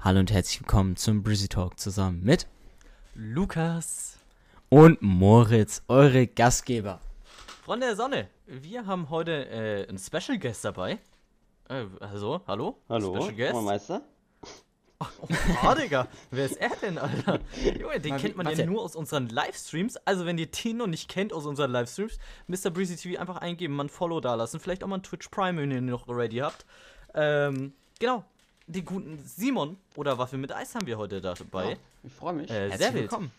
Hallo und herzlich willkommen zum Brizzy Talk zusammen mit Lukas. und Moritz, eure Gastgeber. Freunde der Sonne, wir haben heute äh, einen Special Guest dabei. Äh, also, hallo? Hallo, Special Guest? Meister. Oh, ah, Digga. Wer ist er denn, Alter? Junge, den kennt man warte. ja nur aus unseren Livestreams. Also, wenn ihr den noch nicht kennt aus unseren Livestreams, Mr. Breezy TV einfach eingeben, mal ein Follow da lassen. Vielleicht auch mal ein Twitch Prime, wenn ihr ihn noch ready habt. Ähm, genau. Den guten Simon oder Waffel mit Eis haben wir heute dabei. Ja, ich freue mich. Äh, Herzlich willkommen.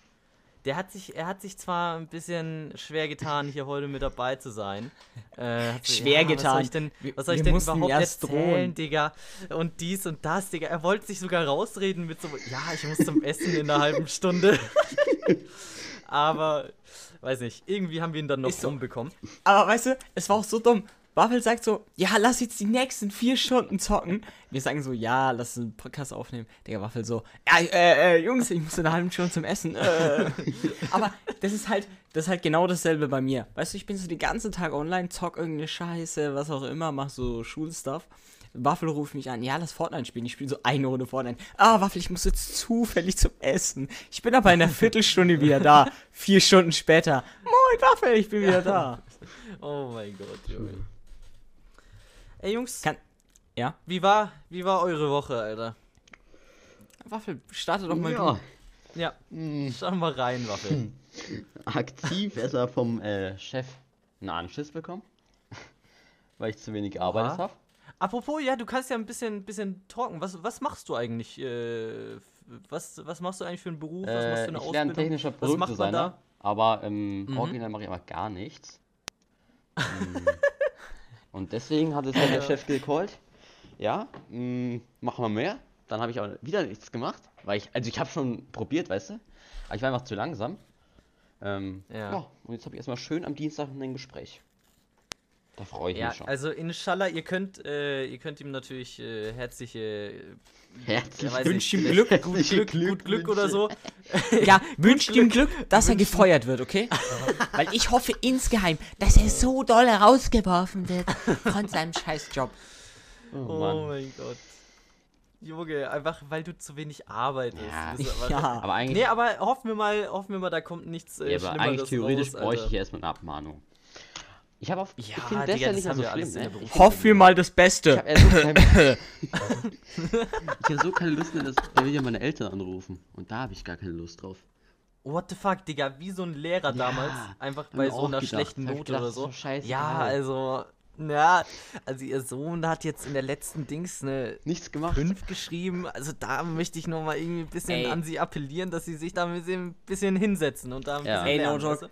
Der hat sich, er hat sich zwar ein bisschen schwer getan, hier heute mit dabei zu sein. Äh, hat sich- Schwer Was soll getan. ich denn, was soll ich denn überhaupt erst erzählen, drohen. Digga? Und dies und das, Digga. Er wollte sich sogar rausreden mit so, ja, ich muss zum Essen in einer halben Stunde. Aber, weiß nicht, irgendwie haben wir ihn dann noch Ist so. rumbekommen. Aber weißt du, es war auch so dumm. Waffel sagt so, ja, lass jetzt die nächsten vier Stunden zocken. Wir sagen so, ja, lass einen Podcast aufnehmen. Der Waffel so, ja, äh, äh, Jungs, ich muss in einer halben Stunde zum Essen. Äh. Aber das ist halt, das ist halt genau dasselbe bei mir. Weißt du, ich bin so den ganzen Tag online, zock irgendeine Scheiße, was auch immer, mach so Schulstuff. Waffel ruft mich an, ja, lass Fortnite spielen. Ich spiele so eine Runde Fortnite. Ah, Waffel, ich muss jetzt zufällig zum Essen. Ich bin aber in einer Viertelstunde wieder da. Vier Stunden später. Moin, Waffel, ich bin wieder da. Oh mein Gott, Junge. Ey, Jungs, Kann, ja? wie war, wie war eure Woche, Alter? Waffel, starte doch mal ja, du. Ja, schau mal rein, Waffel. aktiv erstmal vom äh, Chef einen Anschiss bekommen. Weil ich zu wenig Oha. habe. Apropos, ja, du kannst ja ein bisschen, bisschen talken. Was, was machst du eigentlich? Äh, was, was machst du eigentlich für einen Beruf? Was machst du Äh, für eine ich Ausbildung? lerne technischer was macht man Produktdesigner. da? Aber im Mhm. Original mache ich aber gar nichts. Und deswegen hat es halt der. Chef gecallt. Ja, mm, machen wir mehr. Dann habe ich aber wieder nichts gemacht. Weil ich, also ich habe schon probiert, weißt du. Aber ich war einfach zu langsam. Ähm, Ja. ja. und jetzt habe ich erstmal schön am Dienstag ein Gespräch. Da freue ich Ja, mich schon. also inshallah, ihr könnt, äh, ihr könnt ihm natürlich äh, herzliche, äh, Herzlich weiß wünsch nicht, ihm Glück, gut herzliche Glück, gut Glück oder so. Ja, wünscht ihm Glück, dass er gefeuert wird, okay? Weil ich hoffe insgeheim, dass er so doll rausgeworfen wird von seinem Scheißjob. Oh, Oh mein Gott. Junge, einfach weil du zu wenig arbeitest. Ja. Aber- Ja. Aber eigentlich, Nee, aber hoffen wir mal, hoffen wir mal, da kommt nichts äh, ja, aber eigentlich theoretisch raus, bräuchte ich erstmal eine Abmahnung. Ich habe auf. ich Ja, finde das Digga, ja das nicht haben so schlimm, in der ne? Ich Hoffen wir mal das Ich Beste. habe so, ich hab so keine Lust mehr, dass da will ja meine Eltern anrufen. Und da habe ich gar keine Lust drauf. What the fuck, Digga, wie so ein Lehrer damals, einfach bei so einer gedacht. schlechten ich Note gedacht, oder so. doch scheißegal. Ja, also, ja, also ihr Sohn hat jetzt in der letzten Dings eine Nichts gemacht. 5 geschrieben, also da möchte ich nochmal irgendwie ein bisschen Ey. an sie appellieren, dass sie sich da ein bisschen, bisschen hinsetzen und da ein Ja. bisschen Ey, no lernen, joke.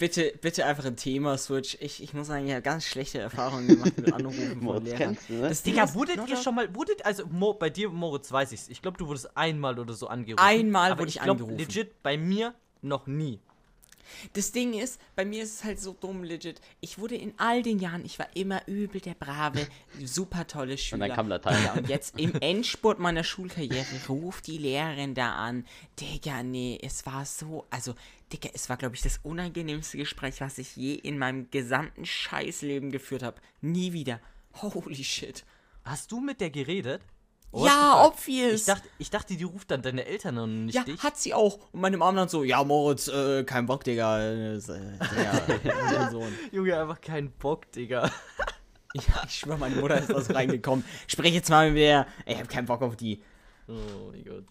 Bitte, bitte einfach ein Thema switch. Ich, ich muss sagen, ich habe ganz schlechte Erfahrungen gemacht mit Anrufen von Moritz, Lehrern. kennst du, ne? Das Digga, wurdet ihr schon mal, wurdet, also Mo, bei dir, Moritz, weiß ich's. Ich glaube, du wurdest einmal oder so angerufen. Einmal wurde ich glaub, angerufen. legit, bei mir noch nie. Das Ding ist, bei mir ist es halt so dumm, legit. Ich wurde in all den Jahren, ich war immer übel der brave, super tolle Schüler. dann kam Latein. Ja, und jetzt im Endspurt meiner Schulkarriere ruft die Lehrerin da an. Digga, nee, es war so, also, Digga, es war, glaube ich, das unangenehmste Gespräch, was ich je in meinem gesamten Scheißleben geführt habe. Nie wieder. Holy shit. Hast du mit der geredet? The ja, obvious. Ich dachte, ich dachte, die ruft dann deine Eltern und nicht ja, dich. hat sie auch. Und meine Mom dann so, ja, Moritz, äh, kein Bock, Digga. Äh, der, der Sohn. Junge, einfach keinen Bock, Digga. Ja, ich schwöre, meine Mutter ist aus reingekommen. Sprech jetzt mal mit mir. Ey, Ich hab keinen Bock auf die. Oh mein Gott.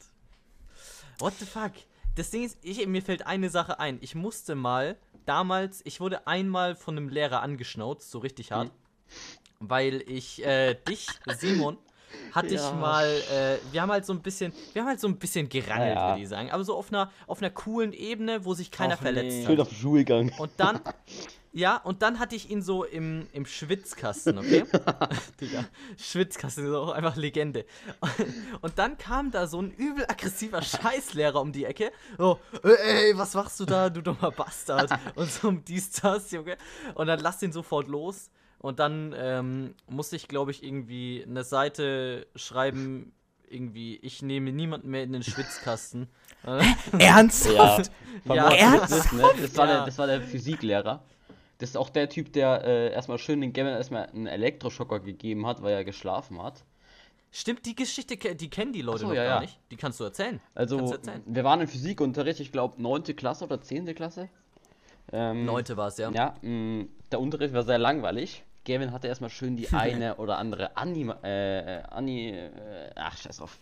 What the fuck? Das Ding ist, ich, mir fällt eine Sache ein. Ich musste mal, damals, ich wurde einmal von einem Lehrer angeschnauzt, so richtig hart. Weil ich, äh, dich, Simon, hatte Ja. ich mal, äh, wir haben halt so ein bisschen, wir haben halt so ein bisschen gerangelt, Ja, ja. würde ich sagen. Aber so auf einer, auf einer coolen Ebene, wo sich keiner Och, verletzt nee. hat. Schön auf den Schulgang. Und dann, ja, und dann hatte ich ihn so im, im Schwitzkasten, okay? Digga, Schwitzkasten ist auch einfach Legende. Und dann kam da so ein übel aggressiver Scheißlehrer um die Ecke. So, ey, was machst du da, du dummer Bastard? Und so um dies, das, Junge. Und dann lass den sofort los. Und dann ähm, musste ich, glaube ich, irgendwie eine Seite schreiben, irgendwie, ich nehme niemanden mehr in den Schwitzkasten. Ernsthaft? Von Ja, Moritz ernsthaft? Wissen, ne? das, war Ja. der, das war der Physiklehrer. Das ist auch der Typ, der äh, erstmal schön den Gammon erstmal einen Elektroschocker gegeben hat, weil er geschlafen hat. Stimmt, die Geschichte, die kennen die Leute so, noch ja, gar ja. nicht. Die kannst du erzählen. Also, du erzählen. wir waren im Physikunterricht, ich glaube 9. Klasse oder 10. Klasse. Ähm, Neunte war es, ja. Ja, mh, der Unterricht war sehr langweilig. Gavin hatte erstmal schön die eine oder andere Anima, äh, äh, Ani, äh, ach, scheiß drauf.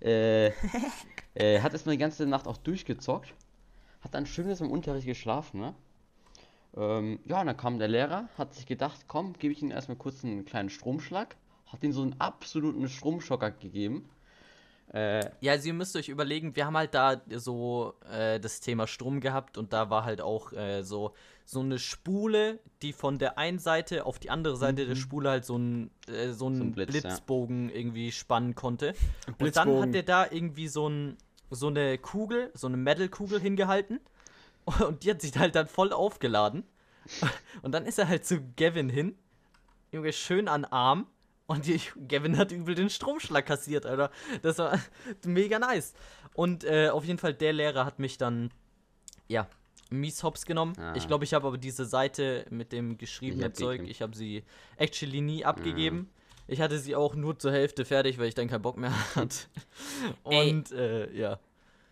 Äh, äh, hat erstmal die ganze Nacht auch durchgezockt. Hat dann schön im Unterricht geschlafen, ne? Ähm, ja, und dann kam der Lehrer, hat sich gedacht, komm, gebe ich ihm erstmal kurz einen kleinen Stromschlag. Hat ihm so einen absoluten Stromschocker gegeben. Äh, Ja, also ihr müsst euch überlegen, wir haben halt da so äh, das Thema Strom gehabt und da war halt auch äh, so, so eine Spule, die von der einen Seite auf die andere Seite der Spule halt so einen äh, so einen ein Blitz, ja. Blitzbogen irgendwie spannen konnte. Und dann hat der da irgendwie so, ein, so eine Kugel, so eine Metal-Kugel hingehalten und die hat sich halt dann voll aufgeladen. Und dann ist er halt zu Gavin hin, Junge, schön an Arm. Und die, Gavin hat übel den Stromschlag kassiert, Alter. Das war mega nice. Und äh, auf jeden Fall, der Lehrer hat mich dann, ja, mies hops genommen. Ah. Ich glaube, ich habe aber diese Seite mit dem geschriebenen Zeug, ich habe sie actually nie abgegeben. Ich hatte sie auch nur zur Hälfte fertig, weil ich dann keinen Bock mehr hatte. Ey. Und, äh, ja.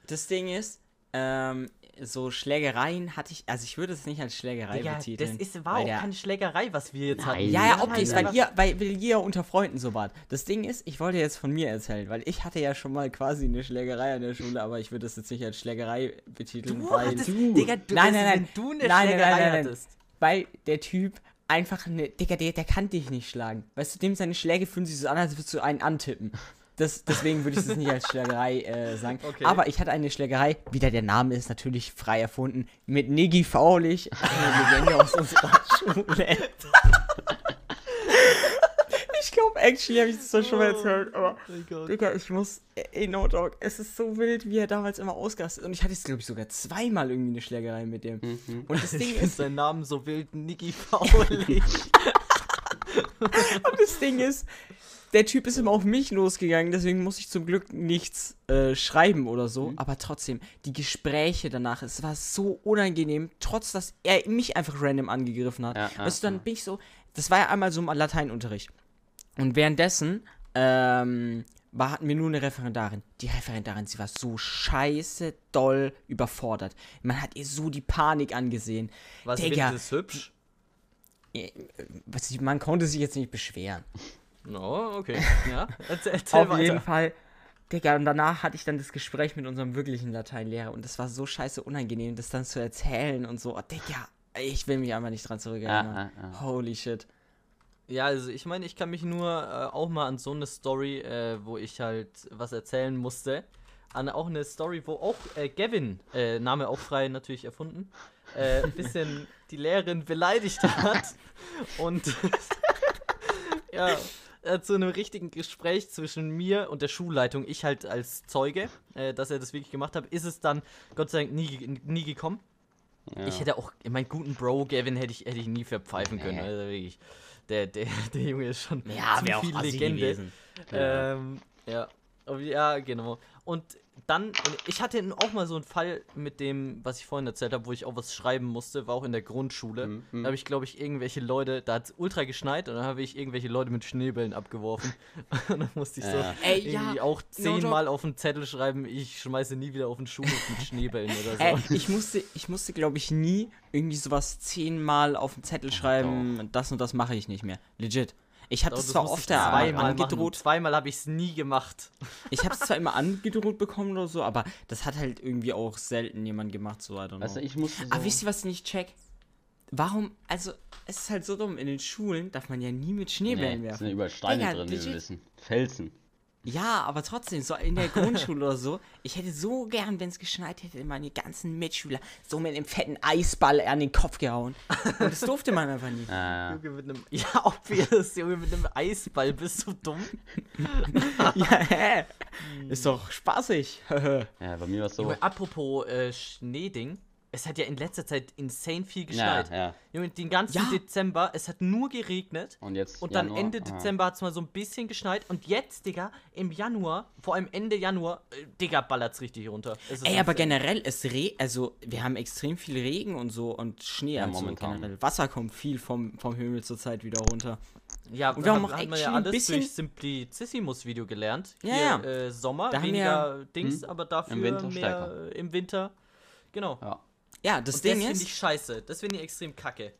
Das Ding ist, ähm, so Schlägereien hatte ich, also ich würde es nicht als Schlägerei das betiteln. ist, war auch der- keine Schlägerei, was wir jetzt Nein. hatten. Ja, ja, Ja, okay, weil ihr, weil, ihr unter Freunden so wart. Das Ding ist, ich wollte jetzt von mir erzählen, weil ich hatte ja schon mal quasi eine Schlägerei an der Schule, aber ich würde das jetzt nicht als Schlägerei betiteln, Du weil hattest, Digga, du, nein, weißt nein, nein, du eine nein, nein, Schlägerei nein, nein, nein. hattest. weil der Typ einfach eine, Digga, der, der kann dich nicht schlagen. Weißt du, dem seine Schläge fühlen sich so an, als würdest du einen antippen. Das, deswegen würde ich das nicht als Schlägerei äh, sagen. Okay. Aber ich hatte eine Schlägerei, wieder der Name ist natürlich frei erfunden, mit Niggi Faulich, eine Legende aus unserer Schule. ich glaube, actually habe ich das schon mal erzählt, aber Gott. Digga, ich muss, ey, no dog, es ist so wild, wie er damals immer ausgerastet ist. Und ich hatte jetzt, glaube ich, sogar zweimal irgendwie eine Schlägerei mit dem. Mhm. Und das Ich Ding finde ist, seinen Namen so wild, Niki Faulig. Und das Ding ist, der Typ ist immer auf mich losgegangen, deswegen muss ich zum Glück nichts äh, schreiben oder so. Mhm. Aber trotzdem, die Gespräche danach, es war so unangenehm, trotz dass er mich einfach random angegriffen hat. Ja, ja, weißt du, dann ja. bin ich so, das war ja einmal so im Lateinunterricht. Und währenddessen ähm, war, hatten wir nur eine Referendarin. Die Referendarin, sie war so scheiße doll überfordert. Man hat ihr so die Panik angesehen. Was Digga. ist hübsch? Was, man konnte sich jetzt nicht beschweren. No, okay. Ja, erzähl, erzähl Auf weiter. jeden Fall. Digga, und danach hatte ich dann das Gespräch mit unserem wirklichen Lateinlehrer und das war so scheiße unangenehm, das dann zu erzählen und so. Oh, Digga, ich will mich einfach nicht dran zurückerinnern. Ah, ah, ah. Holy shit. Ja, also ich meine, ich kann mich nur äh, auch mal an so eine Story, äh, wo ich halt was erzählen musste. An auch eine Story, wo auch äh, Gavin, äh, Name auch frei natürlich erfunden, äh, ein bisschen die Lehrerin beleidigt hat. Und ja, äh, zu einem richtigen Gespräch zwischen mir und der Schulleitung, ich halt als Zeuge, äh, dass er das wirklich gemacht hat, ist es dann Gott sei Dank nie, nie gekommen. Ja. Ich hätte auch, meinen guten Bro Gavin hätte ich, hätte ich nie verpfeifen können. Nee. Also wirklich, der, der, der Junge ist schon Ja, zu viel Legende. Ähm, ja. Ja, genau. Und dann, ich hatte auch mal so einen Fall mit dem, was ich vorhin erzählt habe, wo ich auch was schreiben musste, war auch in der Grundschule. Mhm. Da habe ich, glaube ich, irgendwelche Leute, da hat es ultra geschneit und dann habe ich irgendwelche Leute mit Schneebällen abgeworfen. und dann musste ich so Ja. Ey, irgendwie ja, auch no zehnmal auf den Zettel schreiben, ich schmeiße nie wieder auf den Schulhof mit Schneebällen oder so. Ey, ich musste, ich musste, glaube ich, nie irgendwie sowas zehnmal auf den Zettel schreiben, das und das mache ich nicht mehr. Legit. Ich habe das das zwar oft zweimal machen. angedroht, Zweimal habe ich es nie gemacht. ich habe es zwar immer angedroht bekommen oder so, aber das hat halt irgendwie auch selten jemand gemacht, so I don't know. Weißt du, ich musste so. Aber wisst ihr, was ich nicht check? Warum, also, es ist halt so dumm, in den Schulen darf man ja nie mit Schneebällen nee, es sind werfen. überall Steine Digga, drin, wie wir wissen. Felsen. Ja, aber trotzdem, so in der Grundschule oder so, ich hätte so gern, wenn es geschneit hätte, meine ganzen Mitschüler so mit einem fetten Eisball an den Kopf gehauen. Und das durfte man einfach nie. Äh, Junge mit einem. Ja, obvious, Junge, mit einem Eisball. Bist du dumm? ja, hä? Ist doch spaßig. ja, bei mir war es so. Junge, apropos äh, Schneeding. Es hat ja in letzter Zeit insane viel Ja, geschneit. ja. Junge, den ganzen Ja. Dezember, es hat nur geregnet. Und jetzt. Und dann Januar, Ende ah. Dezember hat es mal so ein bisschen geschneit. Und jetzt, Digga, im Januar, vor allem Ende Januar, äh, Digga, ballert's richtig runter. Es ist Ey, aber generell, es re also wir haben extrem viel Regen und so und Schnee Ja, also momentan. generell. Wasser kommt viel vom, vom Himmel zurzeit wieder runter. Ja, Und wir haben man actually ja ein alles bisschen- durch Simplicissimus-Video gelernt. Ja, Hier, ja. Äh, Sommer, Da haben wir weniger Dings, aber dafür Im Winter mehr stärker. im Winter. Genau. Ja. Ja, das Und Ding das finde ist, ich scheiße. Das finde ich extrem kacke.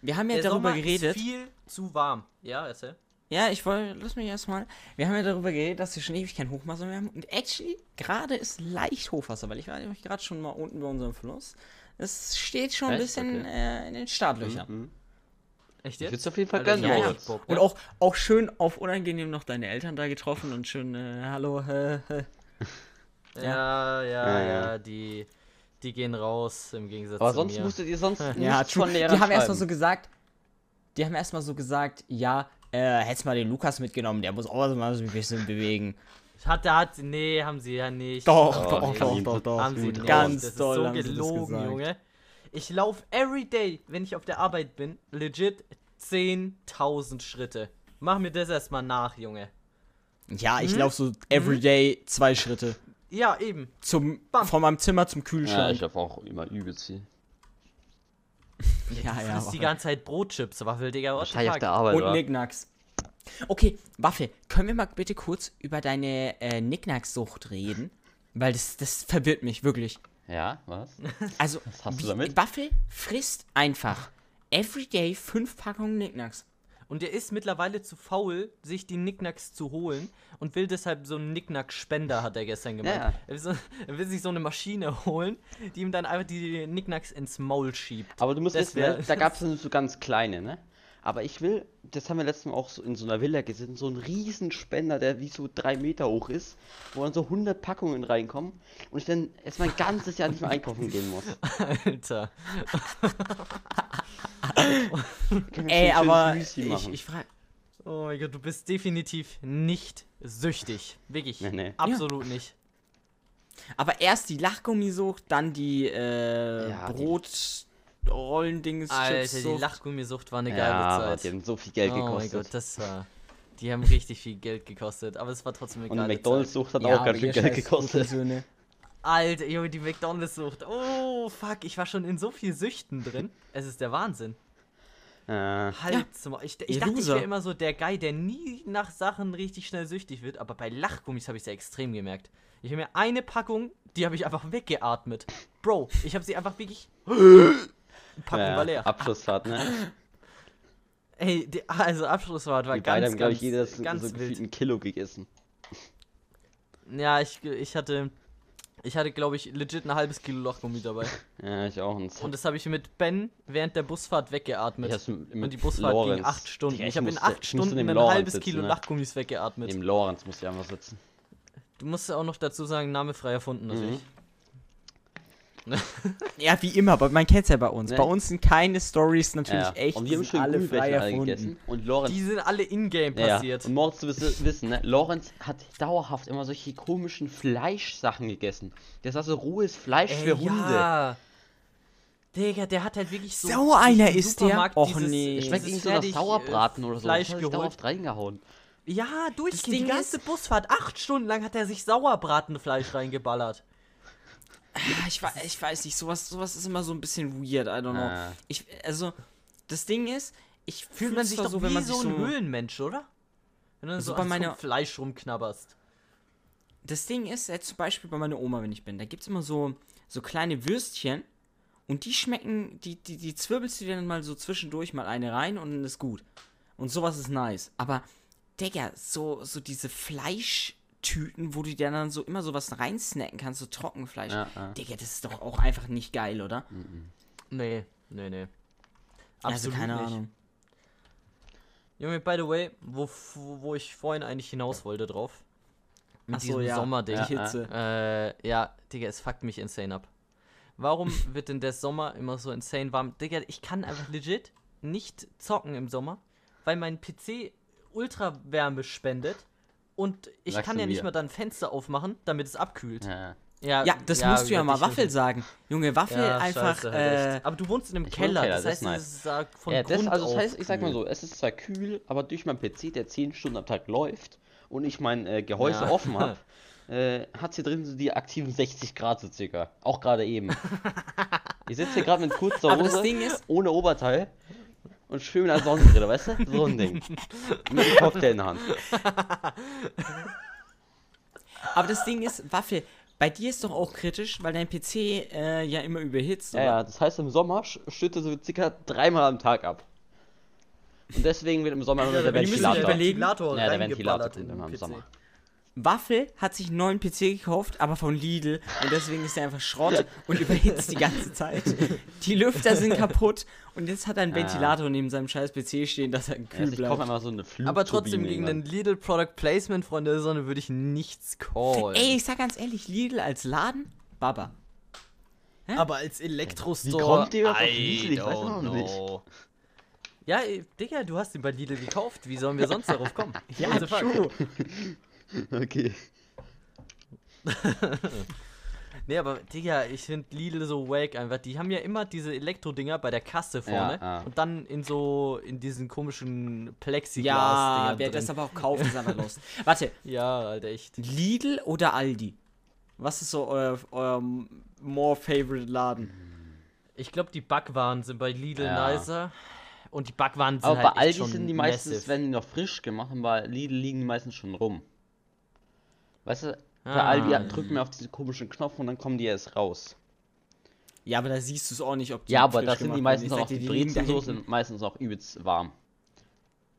wir haben ja Der darüber Sommer geredet. ist viel zu warm. Ja, erzähl. Ja, ich wollte, lass mich erstmal. Wir haben ja darüber geredet, dass wir schon ewig kein Hochwasser mehr haben. Und actually, gerade ist leicht Hochwasser, weil ich war nämlich gerade schon mal unten bei unserem Fluss. Es steht schon ein Echt? bisschen Okay. äh, in den Startlöchern. Mhm. Echt Ich jetzt? es auf jeden Fall Alter, gönnen, ja, ja. Und auch, auch schön auf unangenehm noch deine Eltern da getroffen und schön, äh, hallo, äh, äh. Ja, ja, ja, Ja, ja. die, die gehen raus im Gegensatz Aber zu sonst mir. musstet ihr sonst Ja, nichts von Lehrern Die haben erstmal so gesagt, die haben erstmal so gesagt, ja, äh, hättest mal den Lukas mitgenommen, der muss auch mal so ein bisschen bewegen. Hat, hat, nee, haben sie ja nicht. Doch, Oh, doch, doch, doch, doch. haben sie nicht. Ganz das ist doll so haben sie das gelogen. Junge. Ich laufe everyday, wenn ich auf der Arbeit bin, legit 10.000 Schritte. Mach mir das erstmal nach, Junge. Ja, ich Mhm. laufe so everyday zwei Schritte. Ja, eben. Zum, Bam. von meinem Zimmer zum Ja, Kühlschrank. ich habe auch immer übelst viel. Ja, ja. Frisst die Waffe. ganze Zeit Brotchips, Waffel, Digga. Wahrscheinlich auf der Arbeit, Und? Nicknacks. Okay, Waffe, können wir mal bitte kurz über deine äh, Nicknacks-Sucht reden? Weil das, das verwirrt mich, wirklich. Ja, was? Also, Was hast du damit? Waffe frisst einfach everyday fünf Packungen Nicknacks. Und der ist mittlerweile zu faul, sich die Nicknacks zu holen und will deshalb so einen Nicknack-Spender, hat er gestern gemeint. Ja. Er, will so, er will sich so eine Maschine holen, die ihm dann einfach die Nicknacks ins Maul schiebt. Aber du musst Das wissen, ne? da gab es so ganz kleine, ne? Aber ich will, das haben wir letztes Mal auch so in so einer Villa gesehen, so ein Riesenspender, der wie so drei Meter hoch ist, wo dann so 100 Packungen reinkommen und ich dann erstmal ein ganzes Jahr nicht mehr einkaufen gehen muss. Alter. Ey, aber ich, ich frage. Oh mein Gott, du bist definitiv nicht süchtig. Wirklich. Nee, nee. Absolut nicht. Aber erst die Lachgummisucht, dann die äh, Ja, die- Brotrollendings, Alter, die Sucht. Lachgummisucht war eine geile ja, aber Zeit. die haben so viel Geld oh mein gekostet. Gott, das war. Die haben richtig viel Geld gekostet, aber es war trotzdem eine und geile McDonalds-Sucht hat Ja, auch ganz schön Geld gekostet. Zeit. Alter, Junge, die McDonalds-Sucht. Oh, fuck, ich war schon in so viel Süchten drin. Es ist der Wahnsinn. Äh, Halt, zum, ich, ich dachte, ich wäre immer so der Guy, der nie nach Sachen richtig schnell süchtig wird, aber bei Lachgummis habe ich es ja extrem gemerkt. Ich habe mir eine Packung, die habe ich einfach weggeatmet. Bro, ich habe sie einfach wirklich. Packung ja, war leer. Abschlussfahrt, ne? Ey, die, also Abschlussfahrt war Die ganz, haben, glaube ich, jeder so ganz gefühlt wild. ein Kilo gegessen. Ja, ich, ich hatte, ich hatte, glaube ich, legit ein halbes Kilo Lachgummi dabei. Ja, ich auch. Und, Und das habe ich mit Ben während der Busfahrt weggeatmet. Ich Und die Busfahrt ging Lorenz. acht Stunden. Digga, ich habe in acht ich Stunden ein Lorenz halbes sitzen, Kilo ne? Lachgummis weggeatmet. Neben Lorenz muss ich einfach sitzen. Du musst ja auch noch dazu sagen, Name frei erfunden natürlich. Ja, wie immer, aber man kennt's ja bei uns. Ne? Bei uns sind keine Stories natürlich Ja. echt, und die wir haben sind schön alle frei erfunden. gegessen. Und Lorenz Die sind alle in-game Ja, passiert. Und Moritz, du wirst wissen, ne? Lorenz hat dauerhaft immer solche komischen Fleischsachen gegessen. Das war so rohes Fleisch Ey, für Hunde. Ja. Digga, der hat halt wirklich so. So einer ist der? Och, nee. Es schmeckt irgendwie so nach fertig, Sauerbraten äh, oder so. Fleisch Das dauerhaft reingehauen. Ja, Das. Ding Die ganze Busfahrt, acht Stunden lang hat er sich Sauerbratenfleisch reingeballert. Ah, Ich, ich weiß nicht, sowas, sowas ist immer so ein bisschen weird, I don't know. Ah. Ich, also, das Ding ist, ich fühle man sich doch so, wie wenn man so ein so. Höhlenmensch, oder? Wenn du Also so bei meiner- Fleisch rumknabberst. Das Ding ist, jetzt zum Beispiel bei meiner Oma, wenn ich bin, da gibt's immer so, so kleine Würstchen und die schmecken, die, die, die zwirbelst du dir dann mal so zwischendurch mal eine rein und dann ist gut. Und sowas ist nice. Aber, Digga, so, so diese Fleischtüten, wo du dir dann so immer sowas reinsnacken kannst, so Trockenfleisch. Ja, ja. Digga, das ist doch auch einfach nicht geil, oder? Nee, nee, nee. also keine nicht. Ahnung. Junge, by the way, wo, wo, ich vorhin eigentlich hinaus wollte drauf. Mit Ach so, diesem ja. Sommerding. Ja, Die Hitze. Äh, ja, Digga, es fuckt mich insane ab. Warum wird denn der Sommer immer so insane warm? Digga, ich kann einfach legit nicht zocken im Sommer, weil mein PC Ultrawärme spendet und ich Sagst kann ja nicht mir. mal dann Fenster aufmachen, damit es abkühlt. Ja. Ja, das musst du ja mal Waffel sagen. Junge, Waffel Ja, einfach. scheiße, äh. Aber du wohnst in einem Keller, Keller, das das heißt, nice. es ist äh, von Ja, das, Grund also das auf heißt, ich sag mal so, es ist zwar kühl, aber durch meinen PC, der 10 Stunden am Tag läuft und ich mein äh, Gehäuse Ja. offen habe, äh, hat hier drin so die aktiven 60 Grad so circa. Auch gerade eben. ich sitze hier gerade mit kurzer Hose, Ding ist- ohne Oberteil und schön mit einer Sonnenbrille, weißt du? So ein Ding. Mit einem Cocktail in der Hand. aber das Ding ist, Waffel, bei dir ist doch auch kritisch, weil dein PC äh, ja immer überhitzt. Ja, oder? ja, das heißt im Sommer sch- schüttet so circa dreimal am Tag ab. Und deswegen wird im Sommer immer Ja, der die müssen Ventilator. Ja, der Ventilator kommt immer im Sommer. Waffel hat sich einen neuen PC gekauft, aber von Lidl. Und deswegen ist er einfach Schrott und überhitzt die ganze Zeit. Die Lüfter sind kaputt und jetzt hat er einen Ja. Ventilator neben seinem scheiß PC stehen, dass er Ja, kühl also ich kaufe bleibt. einfach so eine. Aber trotzdem gegen den Lidl Product Placement, Freunde der Sonne, würde ich nichts callen. Ey, ich sag ganz ehrlich, Lidl als Laden, Baba. Aber als Elektrostore. Wie kommt ihr auf Lidl? Ich weiß auch nicht. Ja, Digga, du hast ihn bei Lidl gekauft. Wie sollen wir sonst darauf kommen? Ja, true. Okay. Nee, aber Digga, ich finde Lidl so wack einfach. Die haben ja immer diese Elektro-Dinger bei der Kasse vorne ja. und dann in so, in diesen komischen plexiglas Ja, wer drin. das aber auch kauft, ist einfach los. Warte, Ja, Alter, echt. Lidl oder Aldi? Was ist so euer, euer more favorite Laden? Ich glaube, die Backwaren sind bei Lidl Ja. nicer. Und die Backwaren sind Aber halt bei echt Aldi schon sind die meistens, massive. wenn die noch frisch gemacht und bei Lidl liegen die meistens schon rum. Weißt du, bei Ah. Aldi drücken wir auf diesen komischen Knopf und dann kommen die erst raus. Ja, aber da siehst du es auch nicht, ob die Ja, aber da sind die meistens auch die liegen Brezen so, sind meistens auch übelst warm.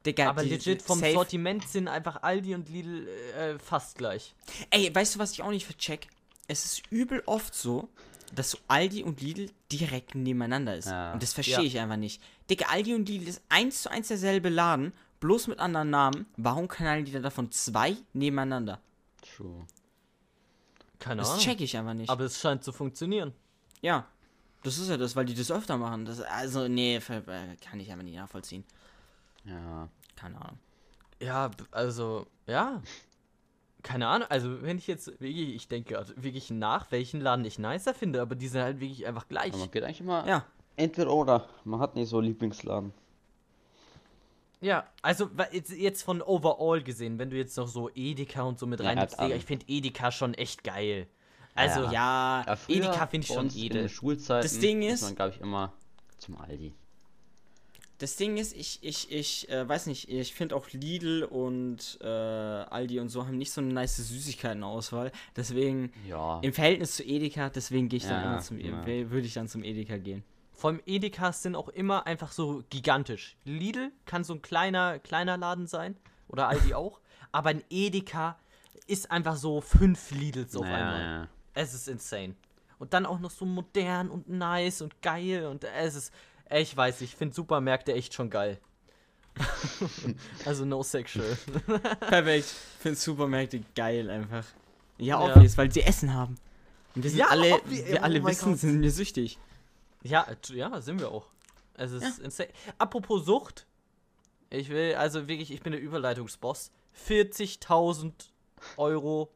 Digga, Aber die- legit vom safe- Sortiment sind einfach Aldi und Lidl äh, fast gleich. Ey, weißt du, was ich auch nicht check? Es ist übel oft so, dass so Aldi und Lidl direkt nebeneinander ist. Ja. Und das verstehe Ja. ich einfach nicht. Digga, Aldi und Lidl ist eins zu eins derselbe Laden, bloß mit anderen Namen. Warum knallen die da davon zwei nebeneinander? True. Keine Das Ahnung. check ich einfach nicht. Aber es scheint zu funktionieren. ja, das ist ja das, weil die das öfter machen. Das, also, nee, ver- äh, kann ich einfach nicht nachvollziehen. Ja. Keine Ahnung. Ja, also, ja. Keine Ahnung, also wenn ich jetzt wirklich, ich denke also wirklich nach, welchen Laden ich nicer finde, aber die sind halt wirklich einfach gleich. Aber man geht eigentlich immer Ja, entweder oder. Man hat nicht so Lieblingsladen. Ja, also jetzt, von overall gesehen, wenn du jetzt noch so Edeka und so mit Ja, Digga, an. ich finde Edeka schon echt geil. Also, Ja. ja, Ja, Edeka finde ich schon in edel. den Schulzeiten Das Ding ist- man, glaube ich, immer zum Aldi. Das Ding ist, ich, ich, ich äh, weiß nicht, ich finde auch Lidl und äh, Aldi und so haben nicht so eine nice Süßigkeitenauswahl. Deswegen, Ja. im Verhältnis zu Edeka, deswegen gehe ich dann Ja, immer zum, ja. äh, würde ich dann zum Edeka gehen. Vor allem Edekas sind auch immer einfach so gigantisch. Lidl kann so ein kleiner, kleiner Laden sein. Oder Aldi auch. Aber ein Edeka ist einfach so fünf Lidls auf Naja, einmal. ja. Es ist insane. Und dann auch noch so modern und nice und geil. Und es ist. Ich weiß, ich finde Supermärkte echt schon geil. also no sexual. Perfekt. Finde Supermärkte geil einfach. Ja, Ja. obvious, weil sie Essen haben. Und wir sind Ja, alle, obvi- wir alle oh wissen, Gott. sind wir süchtig. Ja, ja, sind wir auch. Es ist insane. Apropos Sucht. Ich will, also wirklich, ich bin der Überleitungsboss. 40.000 Euro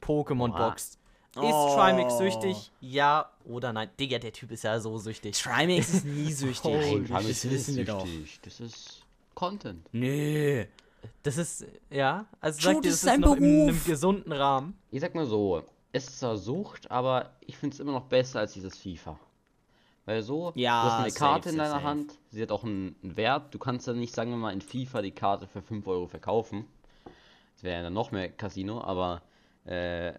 Pokémon-Box. Ist Oh. Trimax süchtig? Ja oder nein? Digga, der Typ ist ja so süchtig. Trimax ist nie süchtig. Nein, Fabi, das wissen wir doch. süchtig. Das ist Content. Nö. Das ist, ja, also Schon, sagt ihr, das ist ist ein noch in einem Beruf. gesunden Rahmen. Ich sag mal so, es ist zwar Sucht, aber ich finde es immer noch besser als dieses FIFA. Weil so, Ja, du hast eine safe, Karte in deiner safe. Hand, sie hat auch einen, einen Wert. Du kannst ja nicht, sagen wir mal, in FIFA die Karte für 5 Euro verkaufen. Das wäre ja dann noch mehr Casino, aber äh,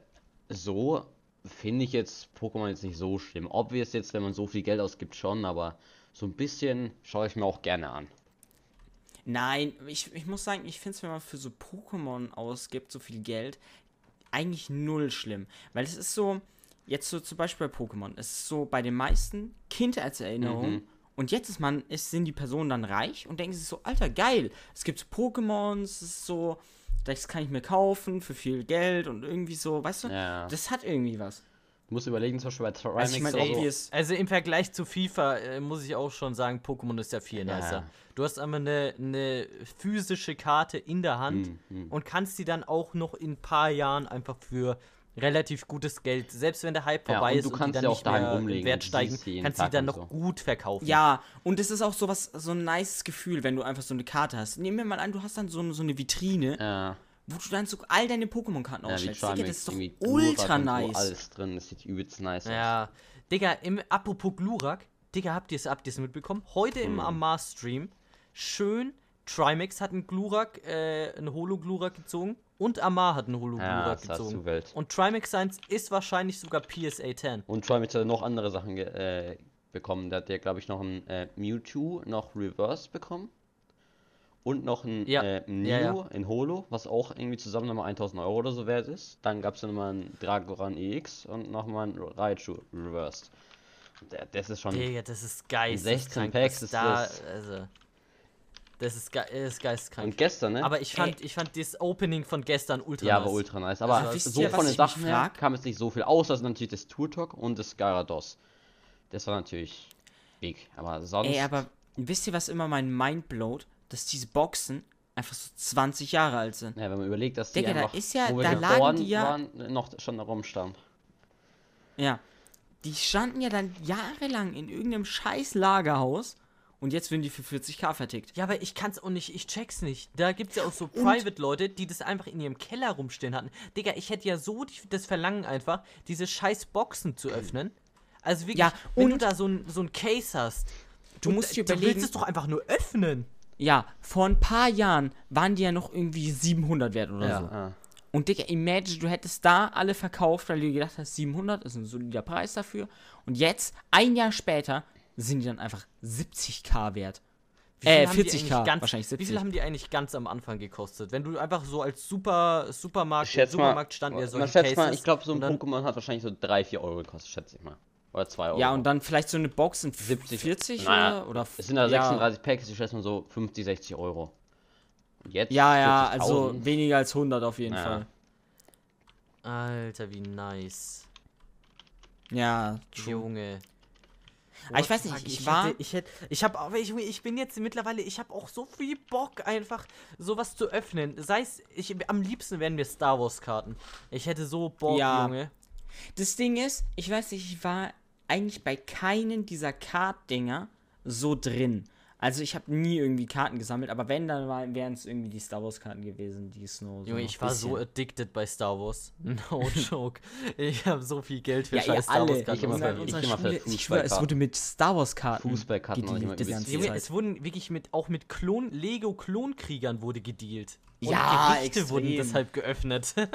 so finde ich jetzt Pokémon jetzt nicht so schlimm. Obvious jetzt, wenn man so viel Geld ausgibt, schon, aber so ein bisschen schaue ich mir auch gerne an. Nein, ich, ich muss sagen, ich finde es, wenn man für so Pokémon ausgibt, so viel Geld, eigentlich null schlimm. Weil es ist so, jetzt so zum Beispiel bei Pokémon, es ist so bei den meisten Kindheitserinnerungen. Mhm. Und jetzt ist man, ist, sind die Personen dann reich und denken sich so, Alter, geil, es gibt Pokémons, es ist so, das kann ich mir kaufen für viel Geld und irgendwie so, weißt du, Ja. das hat irgendwie was. Du musst überlegen, zum Beispiel bei Trimax Also ich meine, oder so. Also im Vergleich zu FIFA äh, muss ich auch schon sagen, Pokémon ist ja viel Ja. nicer. Du hast einmal eine, eine physische Karte in der Hand hm. und kannst die dann auch noch in ein paar Jahren einfach für relativ gutes Geld. Selbst wenn der Hype Ja, vorbei und ist du und kannst die dann ja auch nicht mehr im Wert steigen, kannst du die dann noch so. gut verkaufen. Ja, und es ist auch sowas, so ein nices Gefühl, wenn du einfach so eine Karte hast. Nehmen wir mal an, du hast dann so, so eine Vitrine, Ja, wo du dann so all deine Pokémon-Karten ja ausstellst. Digga, das ist doch ultra und so, nice. alles drin, das sieht übelst nice aus. Ja, Digga, im apropos Glurak, Digga, habt ihr es habt ihr's mitbekommen? Heute im Hm. Amar-Stream, schön, Trimax hat einen Glurak, äh, einen Holo-Glurak gezogen und Amar hat einen Ja, war zu gezogen. Und Trimax Science ist wahrscheinlich sogar PSA 10. Und Trimax hat noch andere Sachen äh, bekommen. Der hat ja, glaube ich, noch ein äh, Mewtwo, noch Reverse bekommen. Und noch ein Ja, äh, Neo ja, ja. in Holo, was auch irgendwie zusammen nochmal 1000 Euro oder so wert ist. Dann gab es ja nochmal ein Dragoran EX und nochmal ein Raichu Reversed. Der, das ist schon. Digga, das ist geil. 16 Packs ist da, das. Also, das ist, ge das ist geistkrank. Und gestern, ne? Aber ich fand, ich fand das Opening von gestern ultra ja, nice. war ultra nice. Aber Also, so ihr, von den Sachen her kam es nicht so viel aus. Also natürlich das Turtok und das Gyarados. Das war natürlich big. Aber sonst. Ey, aber wisst ihr, was immer mein Mind blowt? Dass diese Boxen einfach so 20 Jahre alt sind. Ja, wenn man überlegt, dass die Digga, da einfach, ist ja- wo wir da lagen geboren die ja- waren, noch schon da rumstanden. Ja. Die standen ja dann jahrelang in irgendeinem scheiß Lagerhaus und jetzt werden die für 40k vertickt. Ja, aber ich kann's auch nicht, ich check's nicht. Da gibt's ja auch so Private-Leute, die das einfach in ihrem Keller rumstehen hatten. Digga, ich hätte ja so die, das Verlangen einfach, diese scheiß Boxen zu öffnen. Also wirklich, Ja, wenn du und- da so ein, so ein Case hast, Du und musst dir Du willst überlegen, es doch einfach nur öffnen. ja, vor ein paar Jahren waren die ja noch irgendwie 700 wert oder Ja. so. Ah. Und Digga, imagine, du hättest da alle verkauft, weil du gedacht hast, 700 ist ein solider Preis dafür. Und jetzt, ein Jahr später, sind die dann einfach 70k wert. Wie Äh, haben die 40k, eigentlich ganz, wahrscheinlich Wie 70. viel haben die eigentlich ganz am Anfang gekostet? Wenn du einfach so als Super, Supermarkt, Ich schätze mal, Supermarkt standen ja man solche schätzt mal, ich glaube, so ein Pokémon hat wahrscheinlich so 3, 4 Euro gekostet, schätze ich mal. Oder 2 Euro. Ja, und dann vielleicht so eine Box in 70, 40 naja, oder, Es sind ja ja, 36 Packs, ich schätze mal so 50, 60 Euro. Und jetzt? Ja, ja, 40.000? also weniger als 100 auf jeden Ja. Fall. Alter, wie nice. Ja, true. Junge. Aber ich What weiß nicht, fuck, ich war- Hätte, ich hätte, ich habe, aber ich, ich bin jetzt mittlerweile, ich habe auch so viel Bock, einfach sowas zu öffnen. Sei es, ich, am liebsten wären mir Star Wars Karten. Ich hätte so Bock, Ja. Junge. Das Ding ist, ich weiß nicht, ich war eigentlich bei keinen dieser Card-Dinger so drin. Also ich habe nie irgendwie Karten gesammelt, aber wenn, dann wären es irgendwie die Star Wars-Karten gewesen, die Snow. So Junge, ich war so bisschen. addicted bei Star Wars. No joke. ich habe so viel Geld für Ja, scheiß Star. Wars Ich Karten immer für- ich immer für Schule, ich schwöre, es Fußballkarten. wurde mit Star Wars-Karten Fußballkarten noch gedealt Junge, Zeit. es wurden wirklich mit, auch mit Klon, Lego Klonkriegern wurde gedealt. Und Ja, Gerichte wurden extrem. deshalb geöffnet.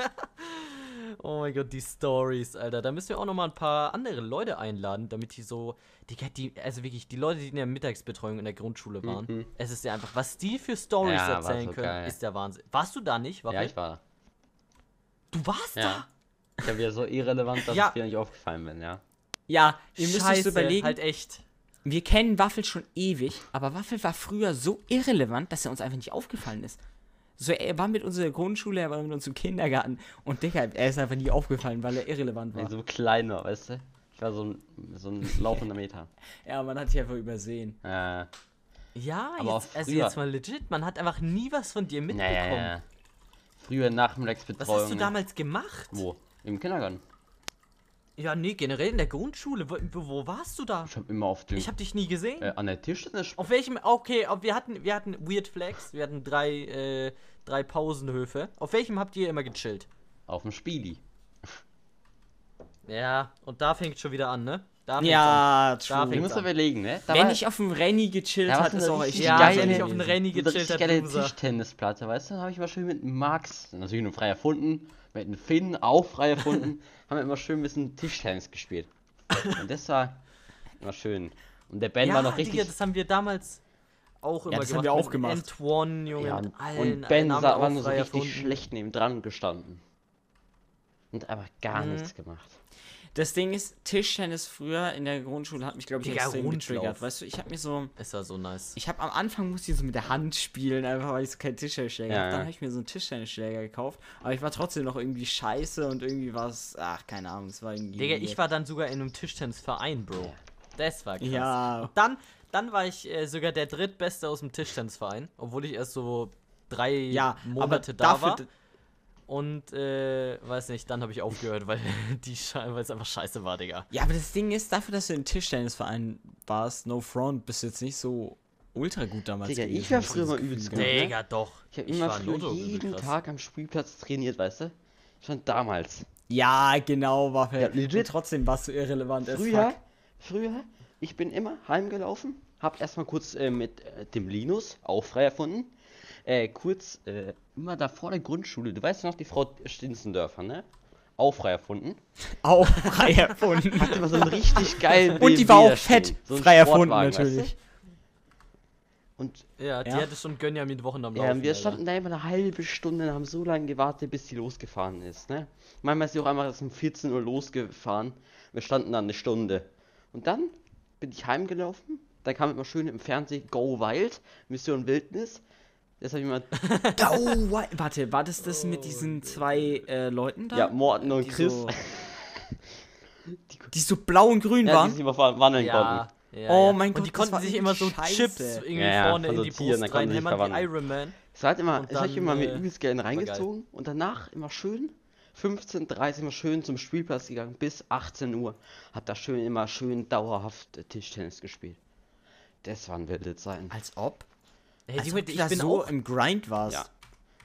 oh mein Gott, die Stories, Alter. Da müssen wir auch noch mal ein paar andere Leute einladen, damit die so, die, die also wirklich, die Leute, die in der Mittagsbetreuung in der Grundschule waren. Es ist ja einfach, was die für Stories Mhm. Ja, war erzählen so können, geil. ist der Wahnsinn. Warst du da nicht? Ja, Waffel? ich war. Du warst Ja. Ich habe wieder so irrelevant, dass Ja. ich dir nicht aufgefallen bin, ja. Ja, da? ihr müsst euch überlegen, halt echt. wir kennen Waffel schon ewig, aber Waffel war früher so irrelevant, dass er uns einfach nicht aufgefallen ist. So, er war mit unserer Grundschule, er war mit uns im Kindergarten und Digga, er ist einfach nie aufgefallen, weil er irrelevant Weil war. ich so klein war, weißt du? Ich war so ein, so ein laufender Meter. Ja, man hat dich einfach übersehen. Äh, Ja, Aber jetzt, also jetzt mal legit, man hat einfach nie was von dir mitbekommen. naja, ja, ja. Früher Nachmittagsbetreuung. Was hast du damals gemacht? Wo? Im Kindergarten. Ja, nee, generell in der Grundschule. Wo, wo warst du da? Ich habe immer auf dem. Ich hab dich nie gesehen. äh, an der Tischtennis. Auf welchem, okay, auf, wir, hatten, wir hatten Weird Flags, wir hatten drei, äh, drei Pausenhöfe. Auf welchem habt ihr immer gechillt? Auf dem Spieli. Ja, und da fängt schon wieder an, ne? Da an. Ja, Da Du true. fängt's musst an. überlegen, ne? Da Wenn ich auf dem Renny gechillt Da hat, so ist auch echt Ja, geile- wenn ich auf den Renny gechillt hab, geile. Tischtennisplatte, weißt du? Da habe ich mal schön mit Max, natürlich nur frei erfunden, mit einem Finn auch frei erfunden, haben wir immer schön ein bisschen Tischtennis gespielt. Und das war immer schön. Und der Ben ja, war noch richtig. Digga, das haben wir damals auch immer das gemacht. haben wir auch gemacht. Antoine, Junge, ja, und allen. und Ben allen war nur so richtig schlecht neben dran gestanden. Und einfach gar Mhm. nichts gemacht. Das Ding ist, Tischtennis früher in der Grundschule hat mich, glaube ich, Digga, extrem Rundlauf. getriggert. Weißt du, ich habe mir so. Es war so nice. Ich habe am Anfang musste ich so mit der Hand spielen, einfach weil ich so keinen Tischtennisschläger Ja, habe. Dann habe ich mir so einen Tischtennisschläger gekauft, aber ich war trotzdem noch irgendwie scheiße und irgendwie war es, ach, keine Ahnung, es war irgendwie. Digga, ich war dann sogar in einem Tischtennisverein, Bro. Das war krass. Ja. Und dann, dann war ich äh, sogar der drittbeste aus dem Tischtennisverein, obwohl ich erst so drei Ja, Monate da dafür, war. Und äh, weiß nicht, dann habe ich aufgehört, weil die es einfach scheiße war, Digga. Ja, aber das Ding ist, dafür, dass du im Tischtennisverein warst, no front, bist du jetzt nicht so ultra gut damals Digga, gewesen, ich war früher mal übelst gut. ne? Digga, doch. Ich habe immer war früher Lotto jeden. Tag am Spielplatz trainiert, weißt du? Schon damals. Ja, genau, Waffel. Ja, legit. Und trotzdem warst du irrelevant Früher, früher, ich bin immer heimgelaufen, hab erstmal kurz äh, mit äh, dem Linus, auch frei erfunden, äh, kurz, äh, immer da vor der Grundschule, du weißt noch, die Frau Stinsendörfer, ne? Auch frei erfunden. Auch frei erfunden. Hatte immer so einen richtig geilen Und die war auch da fett. So frei erfunden, Sportwagen, weißt du? natürlich. Und Ja, die Ja. hatte schon Gönjamin Wochen am Laufen. ja, wir Alter. standen da immer eine halbe Stunde und haben so lange gewartet, bis sie losgefahren ist, ne? Manchmal ist sie auch einmal erst um 14 Uhr losgefahren. Wir standen dann eine Stunde. Und dann bin ich heimgelaufen. Da kam immer schön im Fernsehen Go Wild, Mission Wildnis. Das habe ich mal. Oh, wa- warte, war das das mit diesen zwei äh, Leuten da? Ja, Morten und die Chris. So, die so blau und grün Ja, die waren? sich immer wandeln Ja, konnten. ja, Oh ja. mein und Gott, die das konnten war sich immer so scheiße. Chips irgendwie Ja, vorne in so die Brust da konnten sie sich reinhämmern wie. Iron Man. Es hat immer, Und hat dann, immer mir äh, übelst gerne geil. reingezogen und danach immer schön 15, 30 immer schön zum Spielplatz gegangen bis 18 Uhr. Hab da schön immer schön dauerhaft äh, Tischtennis gespielt. Das waren wilde Zeiten. Als ob? Hey, Junge, ich da bin so auch im Grind warst. Ja.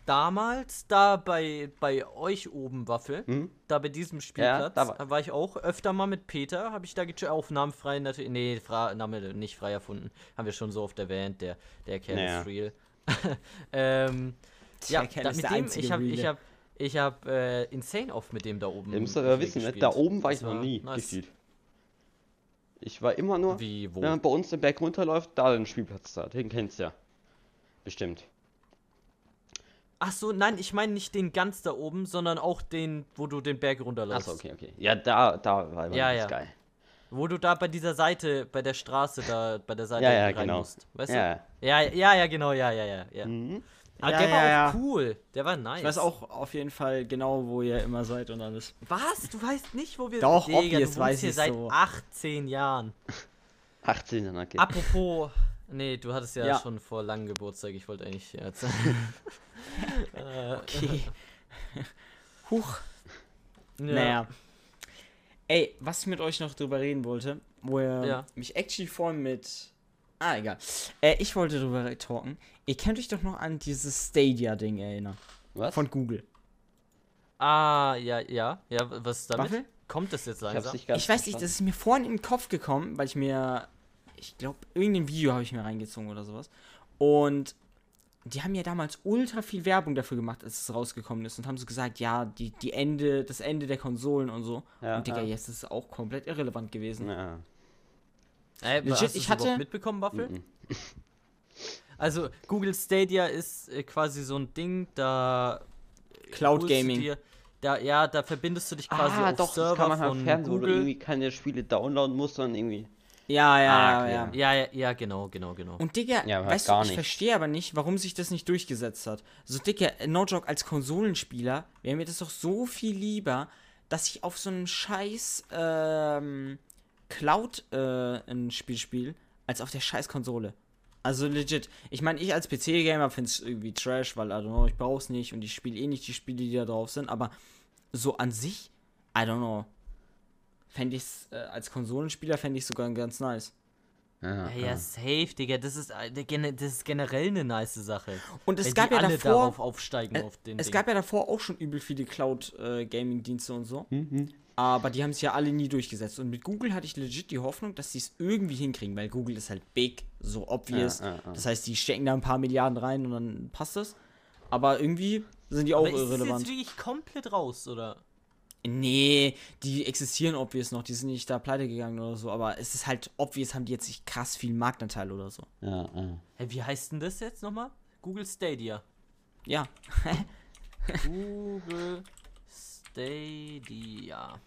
damals da bei, bei euch oben, Waffel, Hm? da bei diesem Spielplatz, da da war- war, ich auch öfter mal mit Peter, habe ich da Aufnahmen frei natürlich, nee, Fra Name nicht frei erfunden, haben wir schon so oft erwähnt, der, der Kerl Naja. ist real. ähm, ja, Der Kerl da, mit dem, ich habe ich hab, ich hab, äh, Insane oft mit dem da oben Ihr müsst aber wissen, ne? gespielt. da oben war ich Das noch nie nice. gefühlt. Ich war immer nur, Wie, wo? wenn man bei uns den Berg runterläuft, da den Spielplatz da. Den kennst du ja. Bestimmt. Ach so, nein, ich meine nicht den ganz da oben, sondern auch den, wo du den Berg runterläufst. Achso, okay, okay. Ja, da, da war Ja, das ja. geil. Wo du da bei dieser Seite, bei der Straße da, bei der Seite Ja, ja, rein genau. musst. Weißt Ja. du? Ja, ja, ja, genau, ja, ja, ja. ja. Mhm. Aber Ja, der war ja, auch ja. cool. Der war nice. Ich weiß auch auf jeden Fall genau, wo ihr immer seid und alles. Was? Du weißt nicht, wo wir Doch, Digga, obvious du weiß hier ich seit so. 18 Jahren. 18 dann, okay. Apropos. Nee, du hattest ja, Ja. schon vor langem Geburtstag. Ich wollte eigentlich jetzt. äh, Okay. Huch. ja. Naja. Ey, was ich mit euch noch drüber reden wollte, wo ihr Ja. mich actually vorhin mit. Ah, egal. Äh, ich wollte drüber talken. Ihr könnt euch doch noch an dieses Stadia-Ding erinnern. Was? Von Google. Ah, ja, ja. Ja, was ist damit? Waffel? Kommt das jetzt ich langsam? nicht ganz Ich weiß nicht, das ist mir vorhin in den Kopf gekommen, weil ich mir. Ich glaube, irgendein Video habe ich mir reingezogen oder sowas. Und die haben ja damals ultra viel Werbung dafür gemacht, als es rausgekommen ist. Und haben so gesagt, ja, die, die Ende, das Ende der Konsolen und so. Ja, und Digga, ja. jetzt ist es auch komplett irrelevant gewesen. Ja. Äh, Legit, hast ich ich hatte mitbekommen, Waffel? Mhm. Also Google Stadia ist äh, quasi so ein Ding, da Cloud Gaming. Dir, da, ja, da verbindest du dich quasi Ah, auf doch, Server das kann man halt von Fernsehen, wo du Google. irgendwie keine Spiele downloaden musst, sondern irgendwie. Ja, ja, Ah, ja, okay. ja. Ja, ja, ja, genau, genau, genau. Und Digga, Ja, weißt du, ich nicht. verstehe aber nicht, warum sich das nicht durchgesetzt hat. So, Digga, no joke, als Konsolenspieler wäre mir das doch so viel lieber, dass ich auf so einem scheiß ähm, Cloud äh, ein Spiel spiele, als auf der scheiß Konsole. Also legit. Ich meine, ich als PC-Gamer finde es irgendwie trash, weil, I don't know, ich brauch's nicht und ich spiele eh nicht die Spiele, die da drauf sind, aber so an sich, I don't know. Fände ich's, äh, als Konsolenspieler fände ich sogar ganz nice. Ja, Ja, ja, safe, Digga. Das ist, äh, das ist generell eine nice Sache. Und es Wenn gab die ja alle davor, darauf aufsteigen, Äh, auf den es Ding. gab ja davor auch schon übel viele Cloud-Gaming-Dienste und so. Mhm. Aber die haben es ja alle nie durchgesetzt. Und mit Google hatte ich legit die Hoffnung, dass sie es irgendwie hinkriegen, weil Google ist halt big, so obvious. Ja, ja, ja. Das heißt, die stecken da ein paar Milliarden rein und dann passt das. Aber irgendwie sind die auch Aber ist es irrelevant. jetzt wirklich komplett raus, oder? Nee, die existieren obvious noch, die sind nicht da pleite gegangen oder so, aber es ist halt obvious, haben die jetzt nicht krass viel Marktanteil oder so. ja, ja. Hä, wie heißt denn das jetzt nochmal? Google Stadia. Ja. Google Stadia.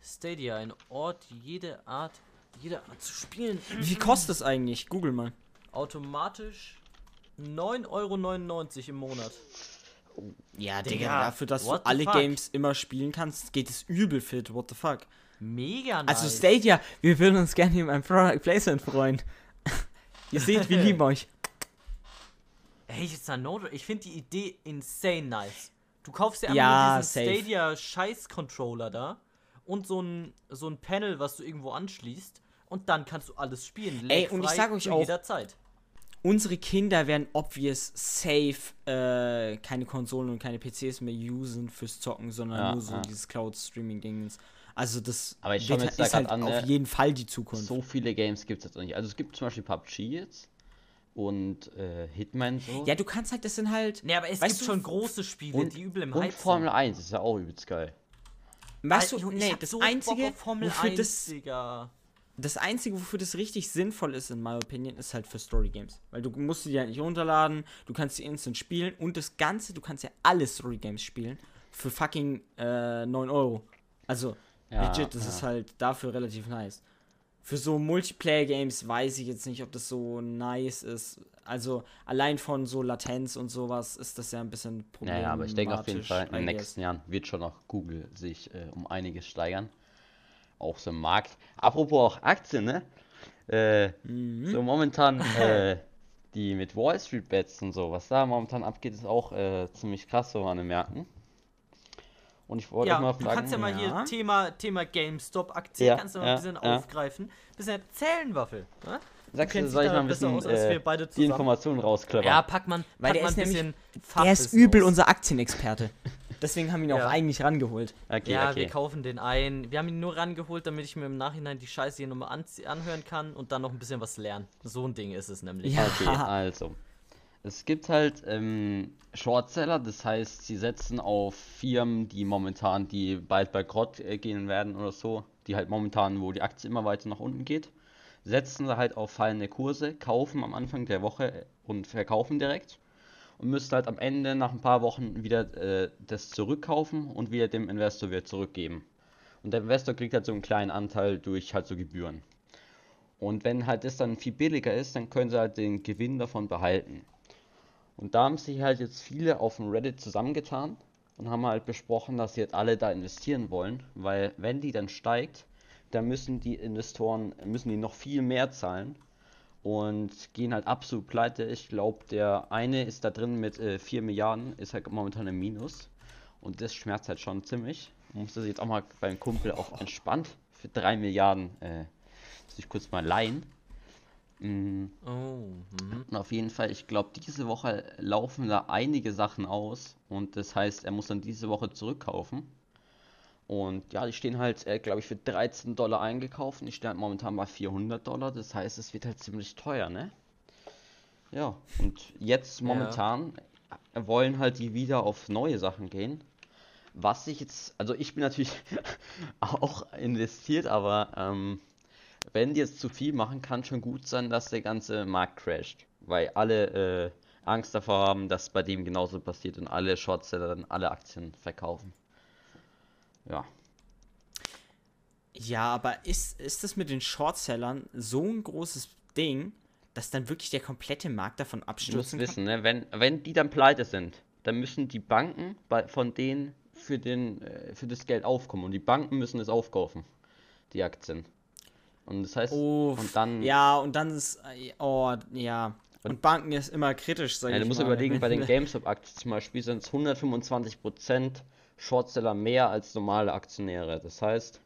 Stadia, ein Ort, jede Art, jede Art zu spielen. Wie viel kostet es eigentlich? Google mal. Automatisch 9,99 Euro im Monat. Ja, Digga, Digga, dafür, dass du alle fuck? Games immer spielen kannst, geht es übel fit. What the fuck? Mega nice. Also Stadia, wir würden uns gerne in einem Product Placement freuen. Ihr seht, wir lieben euch. Hey, jetzt ein No Ich finde die Idee insane nice. Du kaufst dir Ja, einfach nur diesen safe. Stadia-Scheiß-Controller da und so ein, so ein Panel, was du irgendwo anschließt und dann kannst du alles spielen. Ey, und ich sag euch auch- jeder Zeit. Unsere Kinder werden obvious safe äh, keine Konsolen und keine PCs mehr usen fürs Zocken, sondern Ja, nur so ja. dieses Cloud-Streaming-Dings. Also das Aber ich wird, jetzt da ist halt an, auf ne, jeden Fall die Zukunft. So viele Games gibt es jetzt noch nicht. Also es gibt zum Beispiel PUBG jetzt und äh, Hitman so. Ja, du kannst halt, das sind halt. Nee, aber es weißt gibt du, schon große Spiele, und, die übel im und Hype Formel 1 ist ja auch übelst geil. Weißt du, ich nee, das so Bock einzige, auf Formel wofür 1, das, Digga. Das einzige, wofür das richtig sinnvoll ist, in my opinion, ist halt für Story Games. Weil du musst die ja nicht runterladen, du kannst die instant spielen und das Ganze, du kannst ja alle Story Games spielen für fucking äh, 9 Euro. Also, Ja, legit, das ja. ist halt dafür relativ nice. Für so Multiplayer-Games weiß ich jetzt nicht, ob das so nice ist. Also, allein von so Latenz und sowas ist das ja ein bisschen problematisch. Naja, aber ich denke auf jeden Fall, in den nächsten Jahren wird schon noch Google sich äh, um einiges steigern. Auch so im Markt. Apropos auch Aktien, ne? Äh, Mhm. So momentan, äh, die mit Wall Street Bets und so, was da momentan abgeht, ist auch äh, ziemlich krass so an den Märkten. Und ich wollte Ja, mal du fragen, kannst ja mal ja. hier Thema, Thema GameStop-Aktie, Ja, kannst du mal ja, ein bisschen ja. aufgreifen. bisschen erzählen, Waffel. Ne? sagst du, soll ich mal ein bisschen aus äh, beide die. Informationen rausklappern? Ja, pack man, Weil pack der man ist ein nämlich- bisschen Der ist übel aus. unser Aktienexperte. Deswegen haben wir ihn Ja. auch eigentlich rangeholt. okay, Ja, okay. wir kaufen den ein. Wir haben ihn nur rangeholt, damit ich mir im Nachhinein die Scheiße hier nochmal anzie- anhören kann und dann noch ein bisschen was lernen. So ein Ding ist es nämlich. Ja. Okay, also. Es gibt halt ähm, Shortseller, das heißt, sie setzen auf Firmen, die momentan, die bald bankrott äh, gehen werden oder so, die halt momentan, wo die Aktie immer weiter nach unten geht, setzen sie halt auf fallende Kurse, kaufen am Anfang der Woche und verkaufen direkt und müssen halt am Ende nach ein paar Wochen wieder äh, das zurückkaufen und wieder dem Investor wieder zurückgeben. Und der Investor kriegt halt so einen kleinen Anteil durch halt so Gebühren. Und wenn halt das dann viel billiger ist, dann können sie halt den Gewinn davon behalten. Und da haben sich halt jetzt viele auf dem Reddit zusammengetan und haben halt besprochen, dass sie jetzt alle da investieren wollen, weil wenn die dann steigt, dann müssen die Investoren, müssen die noch viel mehr zahlen und gehen halt absolut pleite. Ich glaube, der eine ist da drin mit äh, 4 Milliarden, ist halt momentan im Minus. Und das schmerzt halt schon ziemlich. Musste sich jetzt auch mal beim Kumpel auch entspannt für 3 Milliarden äh, sich kurz mal leihen. Mm, Oh, mhm. und auf jeden Fall, ich glaube, diese Woche laufen da einige Sachen aus und das heißt, er muss dann diese Woche zurückkaufen. Und ja, die stehen halt, äh, glaube ich, für 13 Dollar eingekauft und die stehen halt momentan bei 400 Dollar. Das heißt, es wird halt ziemlich teuer, ne? Ja, und jetzt Ja. momentan äh, wollen halt die wieder auf neue Sachen gehen. Was ich jetzt, also ich bin natürlich auch investiert, aber ähm, wenn die jetzt zu viel machen, kann schon gut sein, dass der ganze Markt crasht. Weil alle äh, Angst davor haben, dass bei dem genauso passiert und alle Shortseller dann alle Aktien verkaufen. Ja. Ja, aber ist, ist das mit den Shortsellern so ein großes Ding, dass dann wirklich der komplette Markt davon Du musst abstürzen kann? wissen, ne, wenn, wenn die dann pleite sind, dann müssen die Banken bei, von denen für, den, äh, für das Geld aufkommen. Und die Banken müssen es aufkaufen, die Aktien. Und das heißt, Oh, und dann, ja, und dann ist, äh, oh, ja. Und Banken ist immer kritisch, sag Ja, ich du musst mal. überlegen, bei den GameStop-Aktien zum Beispiel sind es 125% Shortseller mehr als normale Aktionäre. Das heißt,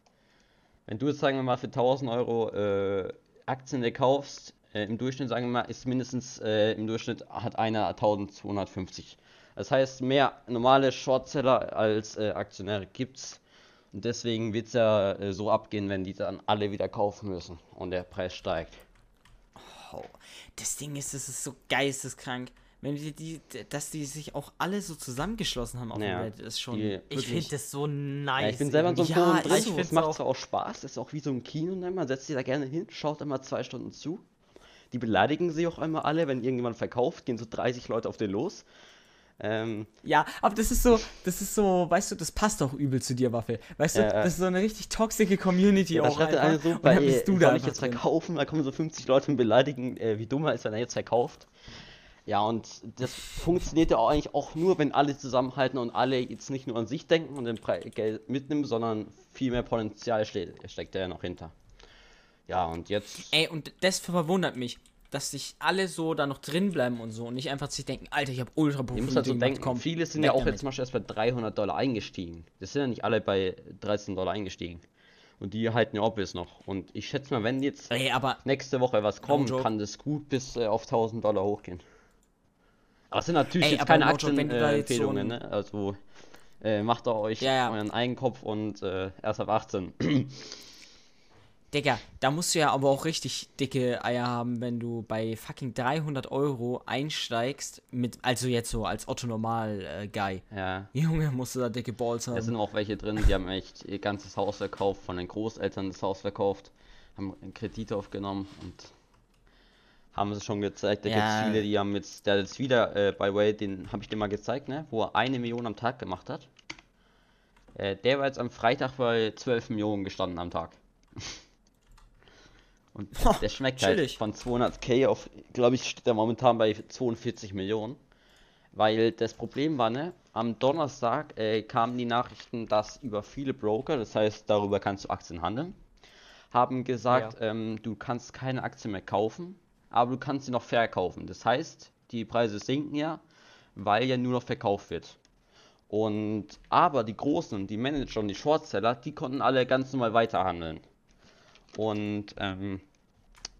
wenn du jetzt, sagen wir mal, für 1000 Euro äh, Aktien kaufst, äh, im Durchschnitt, sagen wir mal, ist mindestens, äh, im Durchschnitt hat einer 1250. Das heißt, mehr normale Shortseller als äh, Aktionäre gibt's. Und deswegen wird es ja äh, so abgehen, wenn die dann alle wieder kaufen müssen und der Preis steigt. Oh, das Ding ist, das ist so geisteskrank. Wenn die, die, dass die sich auch alle so zusammengeschlossen haben auf Ja, dem Reddit, ist schon. die- Ich finde das so nice. Ja, ich bin selber in so einem Ja, Forum drin, es macht auch- zwar auch Spaß, ist auch wie so ein Kino, ne? man setzt sich da gerne hin, schaut immer zwei Stunden zu. Die beleidigen sich auch einmal alle, wenn irgendjemand verkauft, gehen so 30 Leute auf den los. Ähm, Ja, aber das ist so, das ist so, weißt du, das passt auch übel zu dir, Waffel. Weißt du, ja. das ist so eine richtig toxische Community ja, auch schreibt einfach. eine so, und dann bist du soll da ich einfach jetzt drin. verkaufen, da kommen so 50 Leute und beleidigen, äh, wie dumm er ist, wenn er jetzt verkauft. Ja, und das funktioniert ja auch eigentlich auch nur, wenn alle zusammenhalten und alle jetzt nicht nur an sich denken und den Pre Geld mitnehmen, sondern viel mehr Potenzial steht, steckt da ja noch hinter. Ja, und jetzt Ey, und das verwundert mich, dass sich alle so da noch drin bleiben und so und nicht einfach sich denken, Alter, ich habe ultra Ihr müsst halt so denken, komm, viele sind ja auch damit. jetzt zum Beispiel erst bei 300 Dollar eingestiegen. Das sind ja nicht alle bei 13 Dollar eingestiegen. Und die halten ja auch bis noch. Und ich schätze mal, wenn jetzt Ey, aber nächste Woche was kommt, kann das gut bis äh, auf 1000 Dollar hochgehen. Aber es sind natürlich Ey, jetzt keine da jetzt so Aktienempfehlungen, ne? Also äh, macht da euch Ja, ja. euren Eigenkopf und äh, erst ab 18. Digga, da musst du ja aber auch richtig dicke Eier haben, wenn du bei fucking 300 Euro einsteigst, mit, also jetzt so als Otto-Normal-Guy. ja. Junge, musst du da dicke Balls Da haben. sind auch welche drin, die haben echt ihr ganzes Haus verkauft, von den Großeltern das Haus verkauft, haben einen Kredit aufgenommen und haben es schon gezeigt. Da Ja. gibt es viele, die haben jetzt, der jetzt wieder, äh, by way, den habe ich dir mal gezeigt, ne, wo er eine Million am Tag gemacht hat. Äh, der war jetzt am Freitag bei 12 Millionen gestanden am Tag. Und Boah, der schmeckt halt chillig. von 200k auf, glaube ich, steht er momentan bei 42 Millionen. Weil das Problem war, ne, am Donnerstag äh, kamen die Nachrichten, dass über viele Broker, das heißt, darüber kannst du Aktien handeln, haben gesagt, ähm, du kannst keine Aktien mehr kaufen, aber du kannst sie noch verkaufen. Das heißt, die Preise sinken ja, weil ja nur noch verkauft wird. Und aber die Großen, die Manager und die Shortseller, die konnten alle ganz normal weiterhandeln. Und ähm,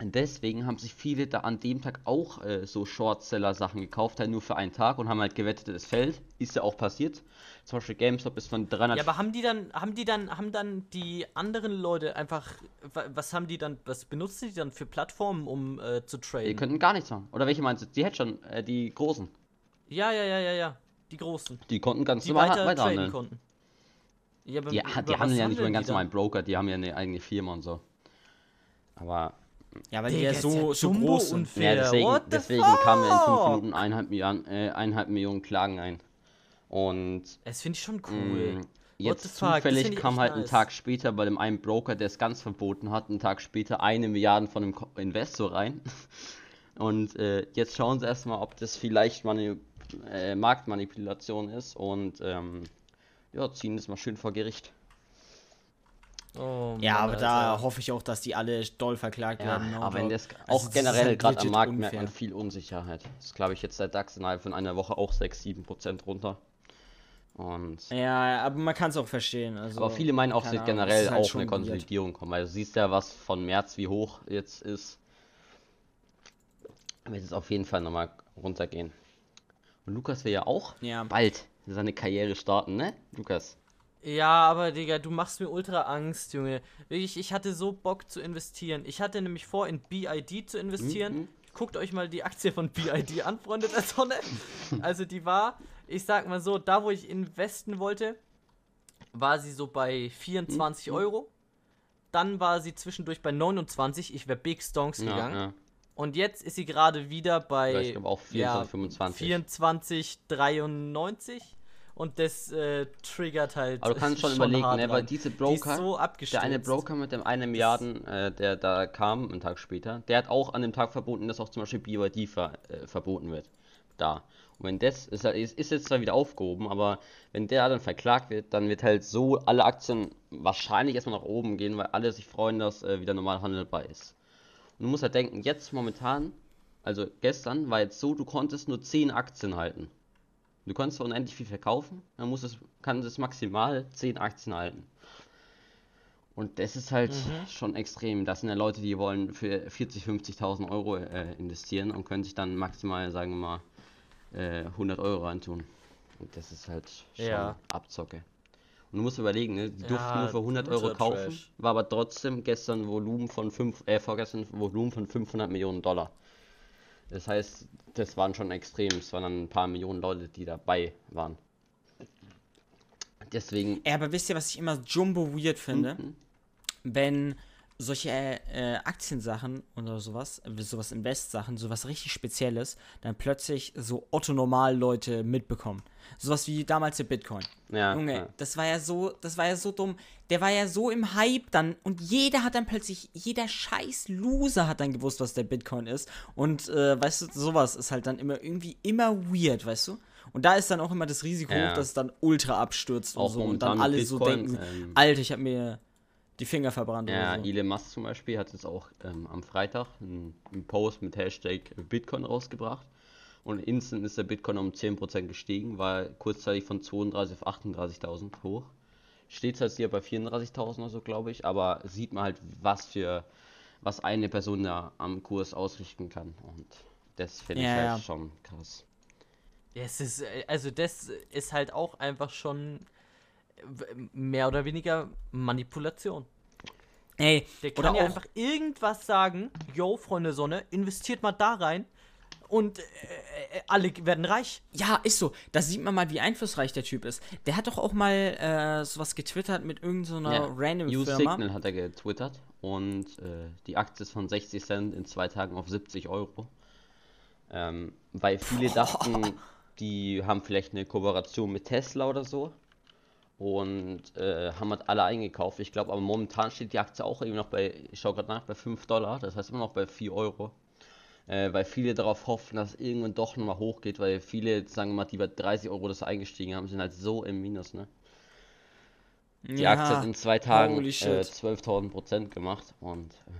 deswegen haben sich viele da an dem Tag auch äh, so Shortseller-Sachen gekauft, halt nur für einen Tag und haben halt gewettet, es fällt. Ist ja auch passiert. Zum Beispiel GameStop ist von 300. Ja, aber haben die dann, haben die dann, haben dann die anderen Leute einfach, wa- was haben die dann, was benutzen die dann für Plattformen, um äh, zu die traden? könnten gar nichts machen. Oder welche meinst du? Die Hedgern, äh, die Großen. Ja, ja, ja, ja, ja. Die Großen. Die konnten ganz Die normal weiter traden weiterhandeln. konnten. Ja, aber Die, die handeln ja nicht über einen die ganz normalen Broker, die haben ja eine eigene Firma und so. Aber Ja, weil die ja ist so, ja so groß sind. unfair. Ja, deswegen, What the deswegen kamen in 5 fuck? Minuten eineinhalb Millionen, äh, eineinhalb Millionen Klagen ein. Und Das finde ich schon cool. mh, jetzt zufällig kam halt ein nice. Tag später bei dem einen Broker, der es ganz verboten hat, einen Tag später eine Milliarde von einem Investor rein. Und äh, jetzt schauen sie erstmal, ob das vielleicht Mani äh, Marktmanipulation ist und ähm, ja, ziehen das mal schön vor Gericht. Oh, Ja, Mann, aber da Alter. hoffe ich auch, dass die alle doll verklagt Ja, werden. no aber wenn joke. das Also auch generell ist gerade am Markt merkt unfair. man viel Unsicherheit. Das glaube ich jetzt der DAX innerhalb von einer Woche auch 6, 7 Prozent runter. Und Ja, aber man kann es auch verstehen. Also, aber viele meinen auch, es wird generell halt auch schon eine. Konsolidierung kommen, weil du siehst ja, was von März wie hoch jetzt ist. Wird es auf jeden Fall nochmal runtergehen. Und Lukas will ja auch Ja. bald seine Karriere starten, ne? Lukas. Ja, aber Digga, du machst mir ultra Angst, Junge. Wirklich, ich hatte so Bock zu investieren. Ich hatte nämlich vor, in BID zu investieren. Mhm. Guckt euch mal die Aktie von BID an, Freunde der Sonne. Also die war, ich sag mal so, da wo ich investen wollte, war sie so bei 24 Mhm. Euro. Dann war sie zwischendurch bei 29. Ich wäre Big Stonks Ja, gegangen. ja. Und jetzt ist sie gerade wieder bei Ja, ich glaube auch 24, 25. 24, 93. Und das äh, triggert halt. Aber du kannst schon überlegen, hart ne, weil diese Die Broker, so der eine Broker mit dem eine Milliarden, äh, der da kam, einen Tag später, der hat auch an dem Tag verboten, dass auch zum Beispiel BYD ver, äh, verboten wird. Da. Und wenn das, ist, ist, ist jetzt zwar wieder aufgehoben, aber wenn der dann verklagt wird, dann wird halt so alle Aktien wahrscheinlich erstmal nach oben gehen, weil alle sich freuen, dass äh, wieder normal handelbar ist. Und du musst halt denken, jetzt momentan, also gestern war jetzt so, du konntest nur 10 Aktien halten. Du konntest zwar unendlich viel verkaufen, dann muss es, kann es maximal 10 Aktien halten. Und das ist halt schon extrem. Das sind ja Leute, die wollen für 40, 50.000 Euro äh, investieren und können sich dann maximal, sagen wir mal, äh, 100 Euro reintun. Und das ist halt schon Ja. Abzocke. Und du musst überlegen, ne? die durften Ja, nur für 100 Euro kaufen, trash. war aber trotzdem gestern Volumen von 5, äh, vorgestern Volumen von 500 Millionen Dollar. Das heißt, das waren schon extrem. Es waren dann ein paar Millionen Leute, die dabei waren. Deswegen, Ja, aber wisst ihr, was ich immer jumbo weird finde? Mhm. Wenn solche äh, Aktiensachen oder sowas, sowas Invest-Sachen, sowas richtig Spezielles, dann plötzlich so Otto-Normal-Leute mitbekommen. Sowas wie damals der Bitcoin. ja, Junge, ja. das war ja so, das war ja so dumm. Der war ja so im Hype dann und jeder hat dann plötzlich, jeder scheiß Loser hat dann gewusst, was der Bitcoin ist. Und äh, weißt du, sowas ist halt dann immer irgendwie immer weird, weißt du? Und da ist dann auch immer das Risiko Ja. hoch, dass es dann ultra abstürzt Auch und so und dann alle so Bitcoin, denken, ähm, Alter, ich habe mir die Finger verbrannt Ja, oder so. Elon Musk zum Beispiel hat jetzt auch ähm, am Freitag einen, einen Post mit Hashtag Bitcoin rausgebracht. Und instant ist der Bitcoin um 10% gestiegen, war kurzzeitig von 32 auf 38.000 hoch. Steht halt hier bei 34.000 oder so, glaube ich, aber sieht man halt, was für, was eine Person da am Kurs ausrichten kann. Und das finde ich Ja, halt ja. schon krass. Ja, es ist, äh, also das ist halt auch einfach schon mehr oder weniger Manipulation. Ey, Der oder kann ja einfach irgendwas sagen, yo, Freunde Sonne, investiert mal da rein und äh, äh, alle werden reich. ja, ist so. Da sieht man mal, wie einflussreich der Typ ist. Der hat doch auch mal äh, sowas getwittert mit irgendeiner Ja, random Firma. U-Signal hat er getwittert und äh, die Aktie ist von 60 Cent in zwei Tagen auf 70 Euro. Ähm, weil viele dachten, die haben vielleicht eine Kooperation mit Tesla oder so und äh, haben halt alle eingekauft. Ich glaube, aber momentan steht die Aktie auch irgendwie noch bei, ich schaue gerade nach, bei 5 Dollar, das heißt immer noch bei 4 Euro. Äh, weil viele darauf hoffen, dass es irgendwann doch nochmal hochgeht, weil viele, sagen wir mal, die bei 30 Euro das eingestiegen haben, sind halt so im Minus, ne? Die Aktie hat in zwei Tagen äh, shit. 12.000 Prozent gemacht und ähm,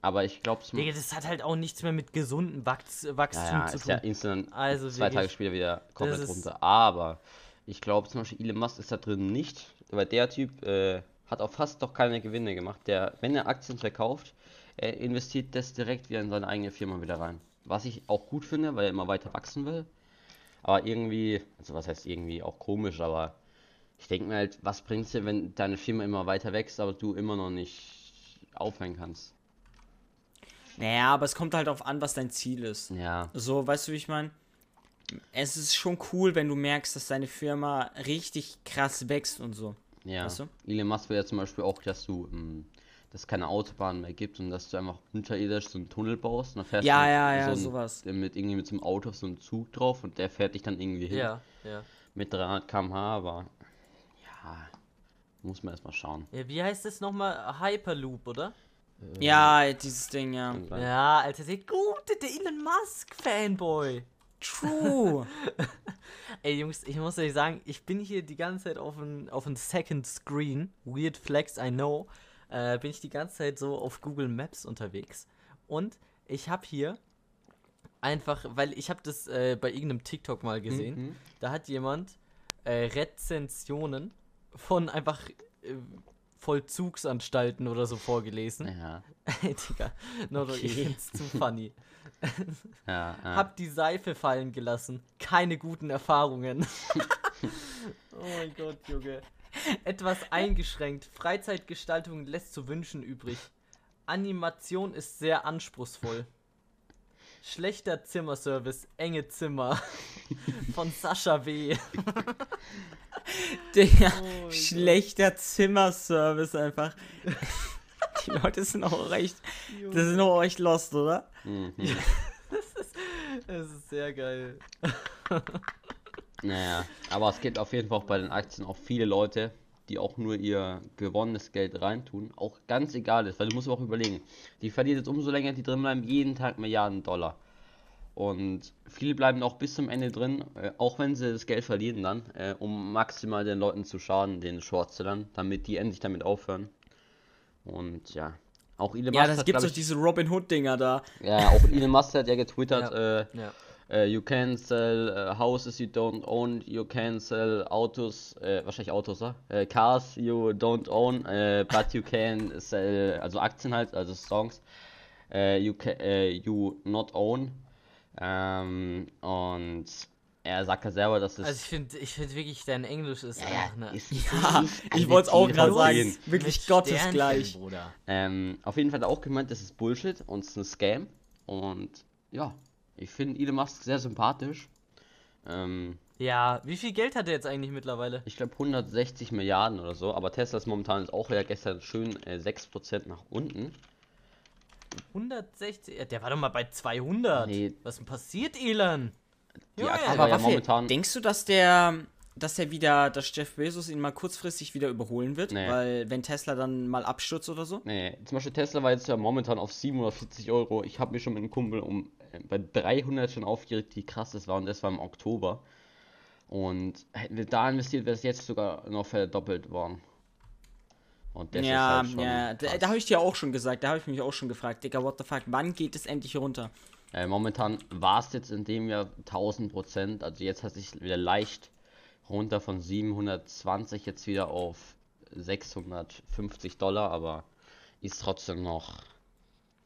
aber ich glaube es Digga, das hat halt auch nichts mehr mit gesundem Wachs Wachstum ja, ja, zu ist tun. ja instant Also zwei Tage später wieder komplett runter. Aber ich glaube zum Beispiel Elon Musk ist da drin nicht, weil der Typ äh, hat auch fast doch keine Gewinne gemacht. Der, wenn er Aktien verkauft, er investiert das direkt wieder in seine eigene Firma wieder rein. Was ich auch gut finde, weil er immer weiter wachsen will. Aber irgendwie, also was heißt irgendwie auch komisch, aber ich denke mir halt, was bringt's dir, wenn deine Firma immer weiter wächst, aber du immer noch nicht aufhören kannst? Naja, aber es kommt halt darauf an, was dein Ziel ist. Ja, So, weißt du, wie ich meine? Es ist schon cool, wenn du merkst, dass deine Firma richtig krass wächst und so. ja. Weißt du? Elon Musk will ja zum Beispiel auch, dass du, ähm, dass es keine Autobahn mehr gibt und dass du einfach unterirdisch so einen Tunnel baust und dann fährst Ja, du ja, ja, so ein- sowas. mit irgendwie mit so einem Auto auf so einen Zug drauf und der fährt dich dann irgendwie hin Ja, ja. mit 300 km/h, aber ja, muss man erstmal schauen. ja. Wie heißt das nochmal? Hyperloop, oder? Ja, dieses Ding, ja. Ja, Alter, der gute, der Elon Musk-Fanboy. True. Ey, Jungs, ich muss euch sagen, ich bin hier die ganze Zeit auf ein, auf ein Second Screen. Weird Flex, I know. Äh, bin ich die ganze Zeit so auf Google Maps unterwegs. Und ich habe hier einfach, weil ich habe das äh, bei irgendeinem TikTok mal gesehen. Mhm. Da hat jemand äh, Rezensionen von einfach äh, Vollzugsanstalten oder so vorgelesen. Ja, Ey, Digga, no, no, ich Okay. find's zu funny. ja, ja. Hab die Seife fallen gelassen. Keine guten Erfahrungen. oh mein Gott, Junge. Etwas eingeschränkt. Freizeitgestaltung lässt zu wünschen übrig. Animation ist sehr anspruchsvoll. Schlechter Zimmerservice, enge Zimmer. Von Sascha W. Der Oh schlechter Zimmerservice einfach. Die Leute sind auch recht. Das sind auch echt lost, oder? Mhm. Es ist sehr geil. Naja, aber es gibt auf jeden Fall auch bei den Aktien auch viele Leute, die auch nur ihr gewonnenes Geld reintun, auch ganz egal ist, weil du musst aber auch überlegen, die verlieren jetzt umso länger die drin bleiben, jeden Tag Milliarden Dollar. Und viele bleiben auch bis zum Ende drin, äh, auch wenn sie das Geld verlieren dann, äh, um maximal den Leuten zu schaden, den Shortsellern, damit die endlich damit aufhören. Und ja, auch Elon Ja, Musk das hat, gibt's glaub doch diese Robin Hood-Dinger da. ja, auch Elon Musk hat ja getwittert, Ja. äh, Ja. Uh, you can sell uh, houses you don't own. You can sell Autos, äh, wahrscheinlich Autos, ja? Äh, cars you don't own, äh, but you can sell, also Aktien halt, also Songs, you can, you not own. Ähm, und er sagt ja selber, dass es. Also ich finde ich find wirklich, dein Englisch ist ja, einfach eine... ist, Ja, ist ich wollte es auch 10 gerade sagen. 10. Wirklich gottesgleich. Bruder. Ähm, auf jeden Fall hat er auch gemeint, das ist Bullshit und es ist ein Scam. Und ja, ich finde Elon Musk sehr sympathisch. Ähm, Ja, wie viel Geld hat er jetzt eigentlich mittlerweile? Ich glaube 160 Milliarden oder so, aber Tesla ist momentan auch ja gestern schön äh, 6% nach unten. 160? Ja, Der war doch mal bei 200. Nee. Was denn passiert, Junge, Aktie Aber ja momentan. denkst du, dass der, dass er wieder, dass Jeff Bezos ihn mal kurzfristig wieder überholen wird? Nee. Weil wenn Tesla dann mal abstürzt oder so? Nee, zum Beispiel Tesla war jetzt ja momentan auf 740 Euro. Ich habe mich schon mit einem Kumpel um äh, bei 300 schon aufgeregt, wie krass das war und das war im Oktober. Und hätten wir da investiert, wäre es jetzt sogar noch verdoppelt worden. Und das ja, ist halt schon ja, da, da habe ich dir auch schon gesagt, da habe ich mich auch schon gefragt, Digga, what the fuck, wann geht es endlich runter? Äh, momentan war es jetzt in dem Jahr 1000 Prozent, also jetzt hat sich wieder leicht runter von 720 jetzt wieder auf 650 Dollar, aber ist trotzdem noch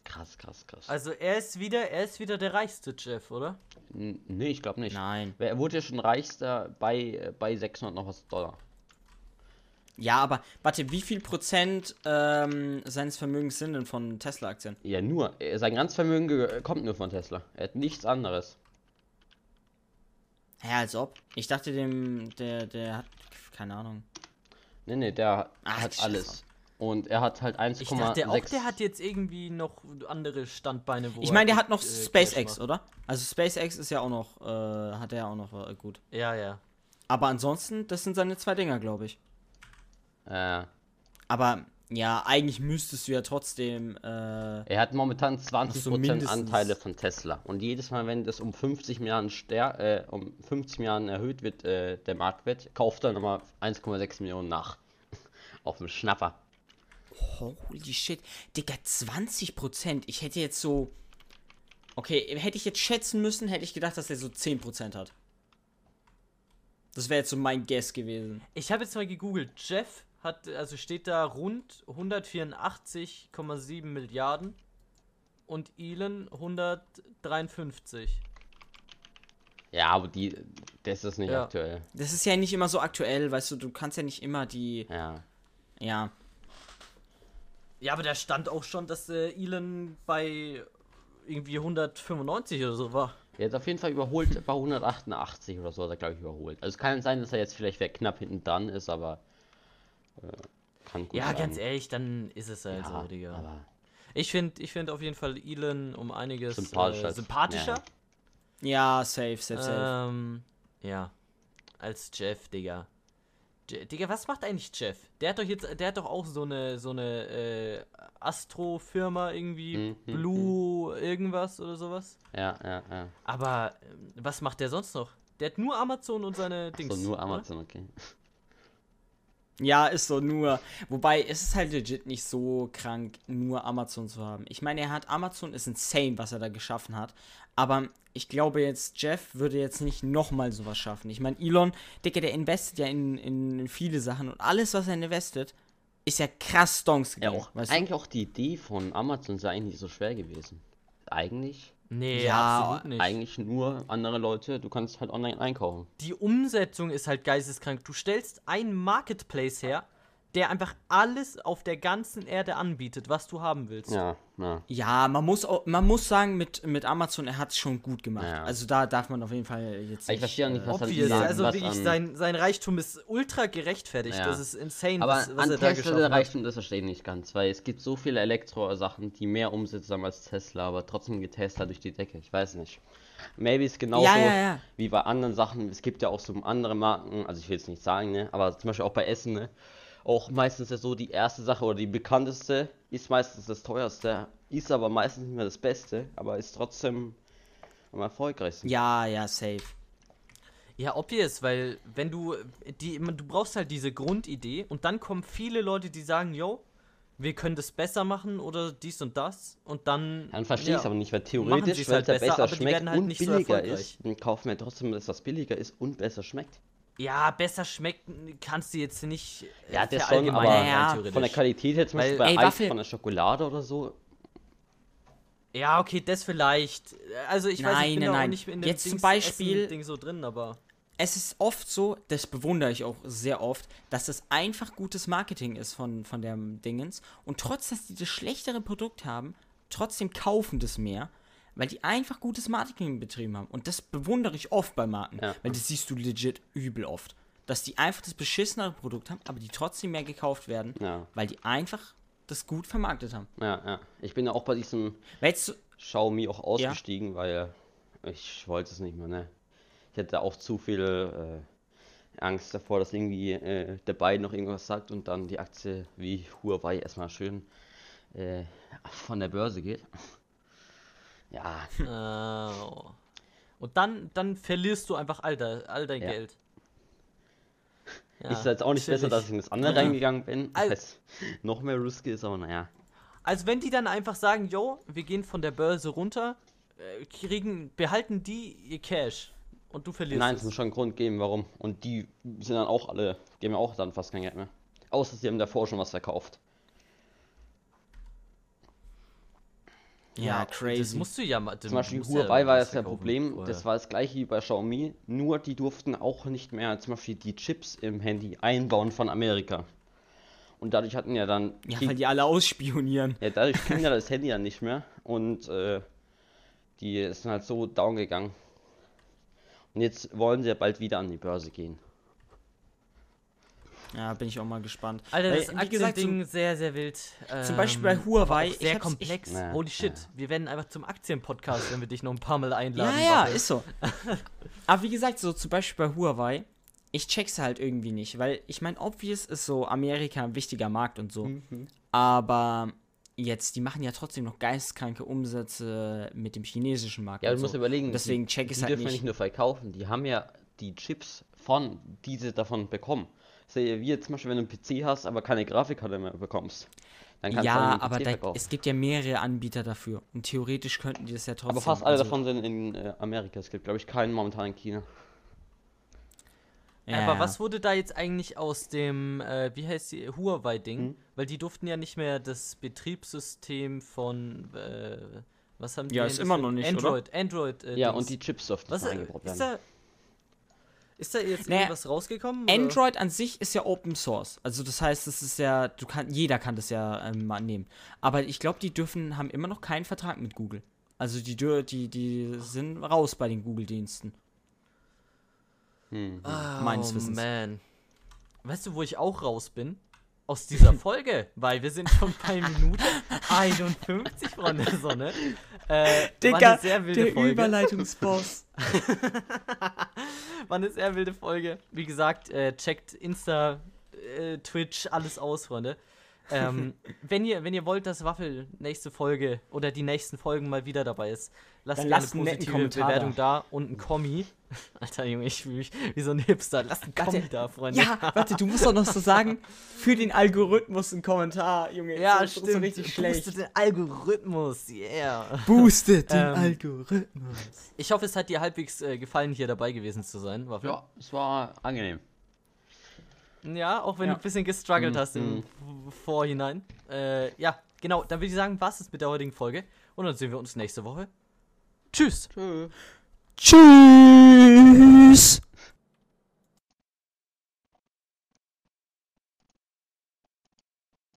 krass, krass, krass. Also er ist wieder, er ist wieder der reichste Jeff, oder? N nee, ich glaube nicht. Nein. Er wurde ja schon reichster bei, äh, bei 600 noch was Dollar. Ja, aber warte, wie viel Prozent ähm, seines Vermögens sind denn von Tesla-Aktien? Ja, nur. äh, Sein ganzes Vermögen ge- kommt nur von Tesla. Er hat nichts anderes. Ja, als ob. Ich dachte, dem, der, der hat, keine Ahnung. Nee, nee, der Ach, hat alles. Und er hat halt 1,6. Ich dachte auch, der hat jetzt irgendwie noch andere Standbeine. Wo Ich meine, der hat noch äh, SpaceX, oder? Also SpaceX ist ja auch noch, äh, hat er ja auch noch äh, gut. Ja, ja. Aber ansonsten, das sind seine zwei Dinger, glaube ich. Äh, Aber ja, eigentlich müsstest du ja trotzdem, äh, er hat momentan 20% mindestens. Anteile von Tesla. Und jedes Mal, wenn das um 50 Milliarden, Ster äh, um 50 Milliarden erhöht wird, äh, der Marktwert, kauft er nochmal 1,6 Millionen nach. Auf dem Schnapper. holy shit. Digga, 20%. Ich hätte jetzt so, okay, hätte ich jetzt schätzen müssen, hätte ich gedacht, dass er so 10% hat. Das wäre jetzt so mein Guess gewesen. Ich habe jetzt mal gegoogelt. Jeff hat, also steht da rund 184,7 Milliarden und Elon 153. Ja, aber die, das ist nicht Ja. aktuell. Das ist ja nicht immer so aktuell, weißt du, du kannst ja nicht immer die, Ja. ja. Ja, aber da stand auch schon, dass äh, Elon bei irgendwie 195 oder so war. Er hat auf jeden Fall überholt bei 188 oder so, hat er glaube ich überholt. Also es kann sein, dass er jetzt vielleicht wer knapp hinten dran ist, aber kann gut Ja, sein. ganz ehrlich, dann ist es halt Ja, so, Digga. aber Ich finde ich find auf jeden Fall Elon um einiges Sympathischer äh, sympathischer. Ja, safe, safe, safe. Ähm, ja. Als Jeff, Digga. Je Digga, was macht eigentlich Jeff? Der hat doch jetzt, der hat doch auch so eine, so eine äh, Astro-Firma irgendwie, Mhm, Blue irgendwas oder sowas. Ja, ja, ja. Aber ähm, was macht der sonst noch? Der hat nur Amazon und seine Dings. So nur oder? Amazon, okay. Ja, ist so nur. Wobei, es ist halt legit nicht so krank, nur Amazon zu haben. Ich meine, er hat Amazon, ist insane, was er da geschaffen hat. Aber ich glaube jetzt, Jeff würde jetzt nicht nochmal sowas schaffen. Ich meine, Elon, Digga, der investet ja in, in viele Sachen und alles, was er investet, ist ja krass Stonks Ja, gegangen. auch, weißt du? eigentlich auch die Idee von Amazon ist ja eigentlich nicht so schwer gewesen. Eigentlich, Nee, Ja, absolut nicht. eigentlich nur andere Leute, du kannst halt online einkaufen. Die Umsetzung ist halt geisteskrank. Du stellst einen Marketplace her, der einfach alles auf der ganzen Erde anbietet, was du haben willst. Ja, ja. Ja, man muss auch, man muss sagen, mit, mit Amazon, er hat es schon gut gemacht. Ja. Also da darf man auf jeden Fall jetzt Ich verstehe auch nicht, was Obvious, sagen, also was wirklich, an- sein, sein Reichtum ist ultra gerechtfertigt. Ja. Das ist insane, Aber was, was an er da Tesla. Reichtum, das verstehe ich nicht ganz, weil es gibt so viele Elektro-Sachen, die mehr Umsätze haben als Tesla, aber trotzdem geht Tesla durch die Decke. Ich weiß nicht. Maybe ist genauso Ja, ja, ja. wie bei anderen Sachen. Es gibt ja auch so andere Marken, also ich will jetzt nicht sagen, ne, aber zum Beispiel auch bei Essen, ne, auch meistens ja so die erste Sache oder die bekannteste ist meistens das teuerste, ist aber meistens nicht mehr das Beste, aber ist trotzdem am erfolgreichsten. Ja, ja, safe. Ja, obvious, weil wenn du die du brauchst halt diese Grundidee und dann kommen viele Leute, die sagen, yo, wir können das besser machen oder dies und das und dann Dann verstehe ich es ja. aber nicht, weil theoretisch, weil halt es ja besser, besser schmeckt halt und nicht so billiger erfolgreich. ist, dann kaufen wir trotzdem das, was billiger ist und besser schmeckt. Ja, besser schmeckt kannst du jetzt nicht äh, Ja, das schon, aber Ja, theoretisch. Von der Qualität her zum Beispiel bei Ey, Eis Waffel- von der Schokolade oder so. Ja, okay, das vielleicht. Also ich weiß, Nein, ich bin nein, da auch nein. nicht in dem Jetzt zum Dings- Beispiel- Essen-Ding so drin, aber es ist oft so, das bewundere ich auch sehr oft, dass das einfach gutes Marketing ist von, von der Dingens. Und trotz, dass die das schlechtere Produkt haben, trotzdem kaufen das mehr, weil die einfach gutes Marketing betrieben haben. Und das bewundere ich oft bei Marken, Ja. weil das siehst du legit übel oft. Dass die einfach das beschissenere Produkt haben, aber die trotzdem mehr gekauft werden, Ja, weil die einfach das gut vermarktet haben. ja, ja. Ich bin ja auch bei diesem so- Xiaomi auch ausgestiegen, weil ich wollte es nicht mehr, ne. Ich hatte auch zu viel äh, Angst davor, dass irgendwie äh, der beiden noch irgendwas sagt und dann die Aktie wie Huawei erstmal schön äh, von der Börse geht. Ja, äh, und dann, dann verlierst du einfach all, de, all dein Ja. Geld. Ja, ist jetzt auch nicht besser, dass ich in das andere Ja. reingegangen bin. Al- Als noch mehr risky ist, aber naja. Also wenn die dann einfach sagen, yo, wir gehen von der Börse runter, äh, kriegen, behalten die ihr Cash und du verlierst Nein, es es. muss schon einen Grund geben, warum. Und die sind dann auch alle, geben ja auch dann fast kein Geld mehr. Außer sie haben davor schon was verkauft. Ja, Das crazy. musst du ja mal. Zum Beispiel Huawei war jetzt kein Problem, das war das gleiche wie bei Xiaomi, nur die durften auch nicht mehr zum Beispiel die Chips im Handy einbauen von Amerika. Und dadurch hatten ja dann Ja, weil die alle ausspionieren. ja, dadurch kriegen ja das Handy dann nicht mehr und äh, die sind halt so down gegangen. Und jetzt wollen sie ja bald wieder an die Börse gehen. Ja, bin ich auch mal gespannt. Alter, Weil, das wie gesagt, Ding sehr, sehr wild. Zum Beispiel bei Ähm, Huawei, ich Sehr komplex. Ja, Holy shit. ja. Wir werden einfach zum Aktienpodcast, wenn wir dich noch ein paar Mal einladen. Ja, ja, ist so. Aber wie gesagt, so zum Beispiel bei Huawei, ich check's halt irgendwie nicht, weil ich meine, obvious ist so Amerika ein wichtiger Markt und so. Aber jetzt, die machen ja trotzdem noch geisteskranke Umsätze mit dem chinesischen Markt. Ja, und du musst so. überlegen, Und deswegen die, check die halt dürfen ja nicht. nicht nur verkaufen, die haben ja die Chips von, die sie davon bekommen. Sehe wie jetzt zum Beispiel, wenn du einen PC hast, aber keine Grafikkarte mehr bekommst. Dann kannst du Ja, den aber PC da, es gibt ja mehrere Anbieter dafür. Und theoretisch könnten die das ja trotzdem. aber fast alle also- davon sind in äh, Amerika. Es gibt, glaube ich, keinen momentan in China. Ja, Aber was wurde da jetzt eigentlich aus dem, äh, wie heißt die, Huawei-Ding? Hm? Weil die durften ja nicht mehr das Betriebssystem von, äh, was haben die? Ja, ist immer noch nicht, oder? Android, Android. Äh, Ja, Dings. und die Chips durften was äh, eingebaut ist werden. da, ist da jetzt Naja, irgendwas rausgekommen? oder? Android an sich ist ja Open Source. Also das heißt, es ist ja, du kann, jeder kann das ja ähm, mal nehmen. Aber ich glaube, die dürfen, haben immer noch keinen Vertrag mit Google. Also die, dür- die, die sind raus bei den Google-Diensten. Hm. Oh, meines Wissens. man. Weißt du, wo ich auch raus bin? Aus dieser Folge, weil wir sind schon bei Minute 51 von der Sonne. Äh, war eine sehr wilde Folge. Überleitungsboss. War eine sehr wilde Folge. Wie gesagt, äh, checkt Insta, äh, Twitch, alles aus, Freunde. Ähm, wenn, ihr, wenn ihr wollt, dass Waffel nächste Folge oder die nächsten Folgen mal wieder dabei ist, lasst Dann gerne lasst netten positive Bewertung da. und ein Kommi. Alter Junge, ich fühle mich wie so ein Hipster. Lasst einen Kommi da, Freunde. Ja, warte, du musst doch noch so sagen, für den Algorithmus ein Kommentar, Junge. Ja, so, stimmt. So richtig schlecht. Boostet den Algorithmus, yeah. Boostet den Ähm, Algorithmus. Ich hoffe, es hat dir halbwegs äh, gefallen, hier dabei gewesen zu sein, Waffel. Ja, es war angenehm. Ja, auch wenn Ja. du ein bisschen gestruggelt Mhm. hast im Vorhinein. Äh, ja, genau. Dann würde ich sagen, was ist mit der heutigen Folge? Und dann sehen wir uns nächste Woche. Tschüss. Tschö. Tschüss.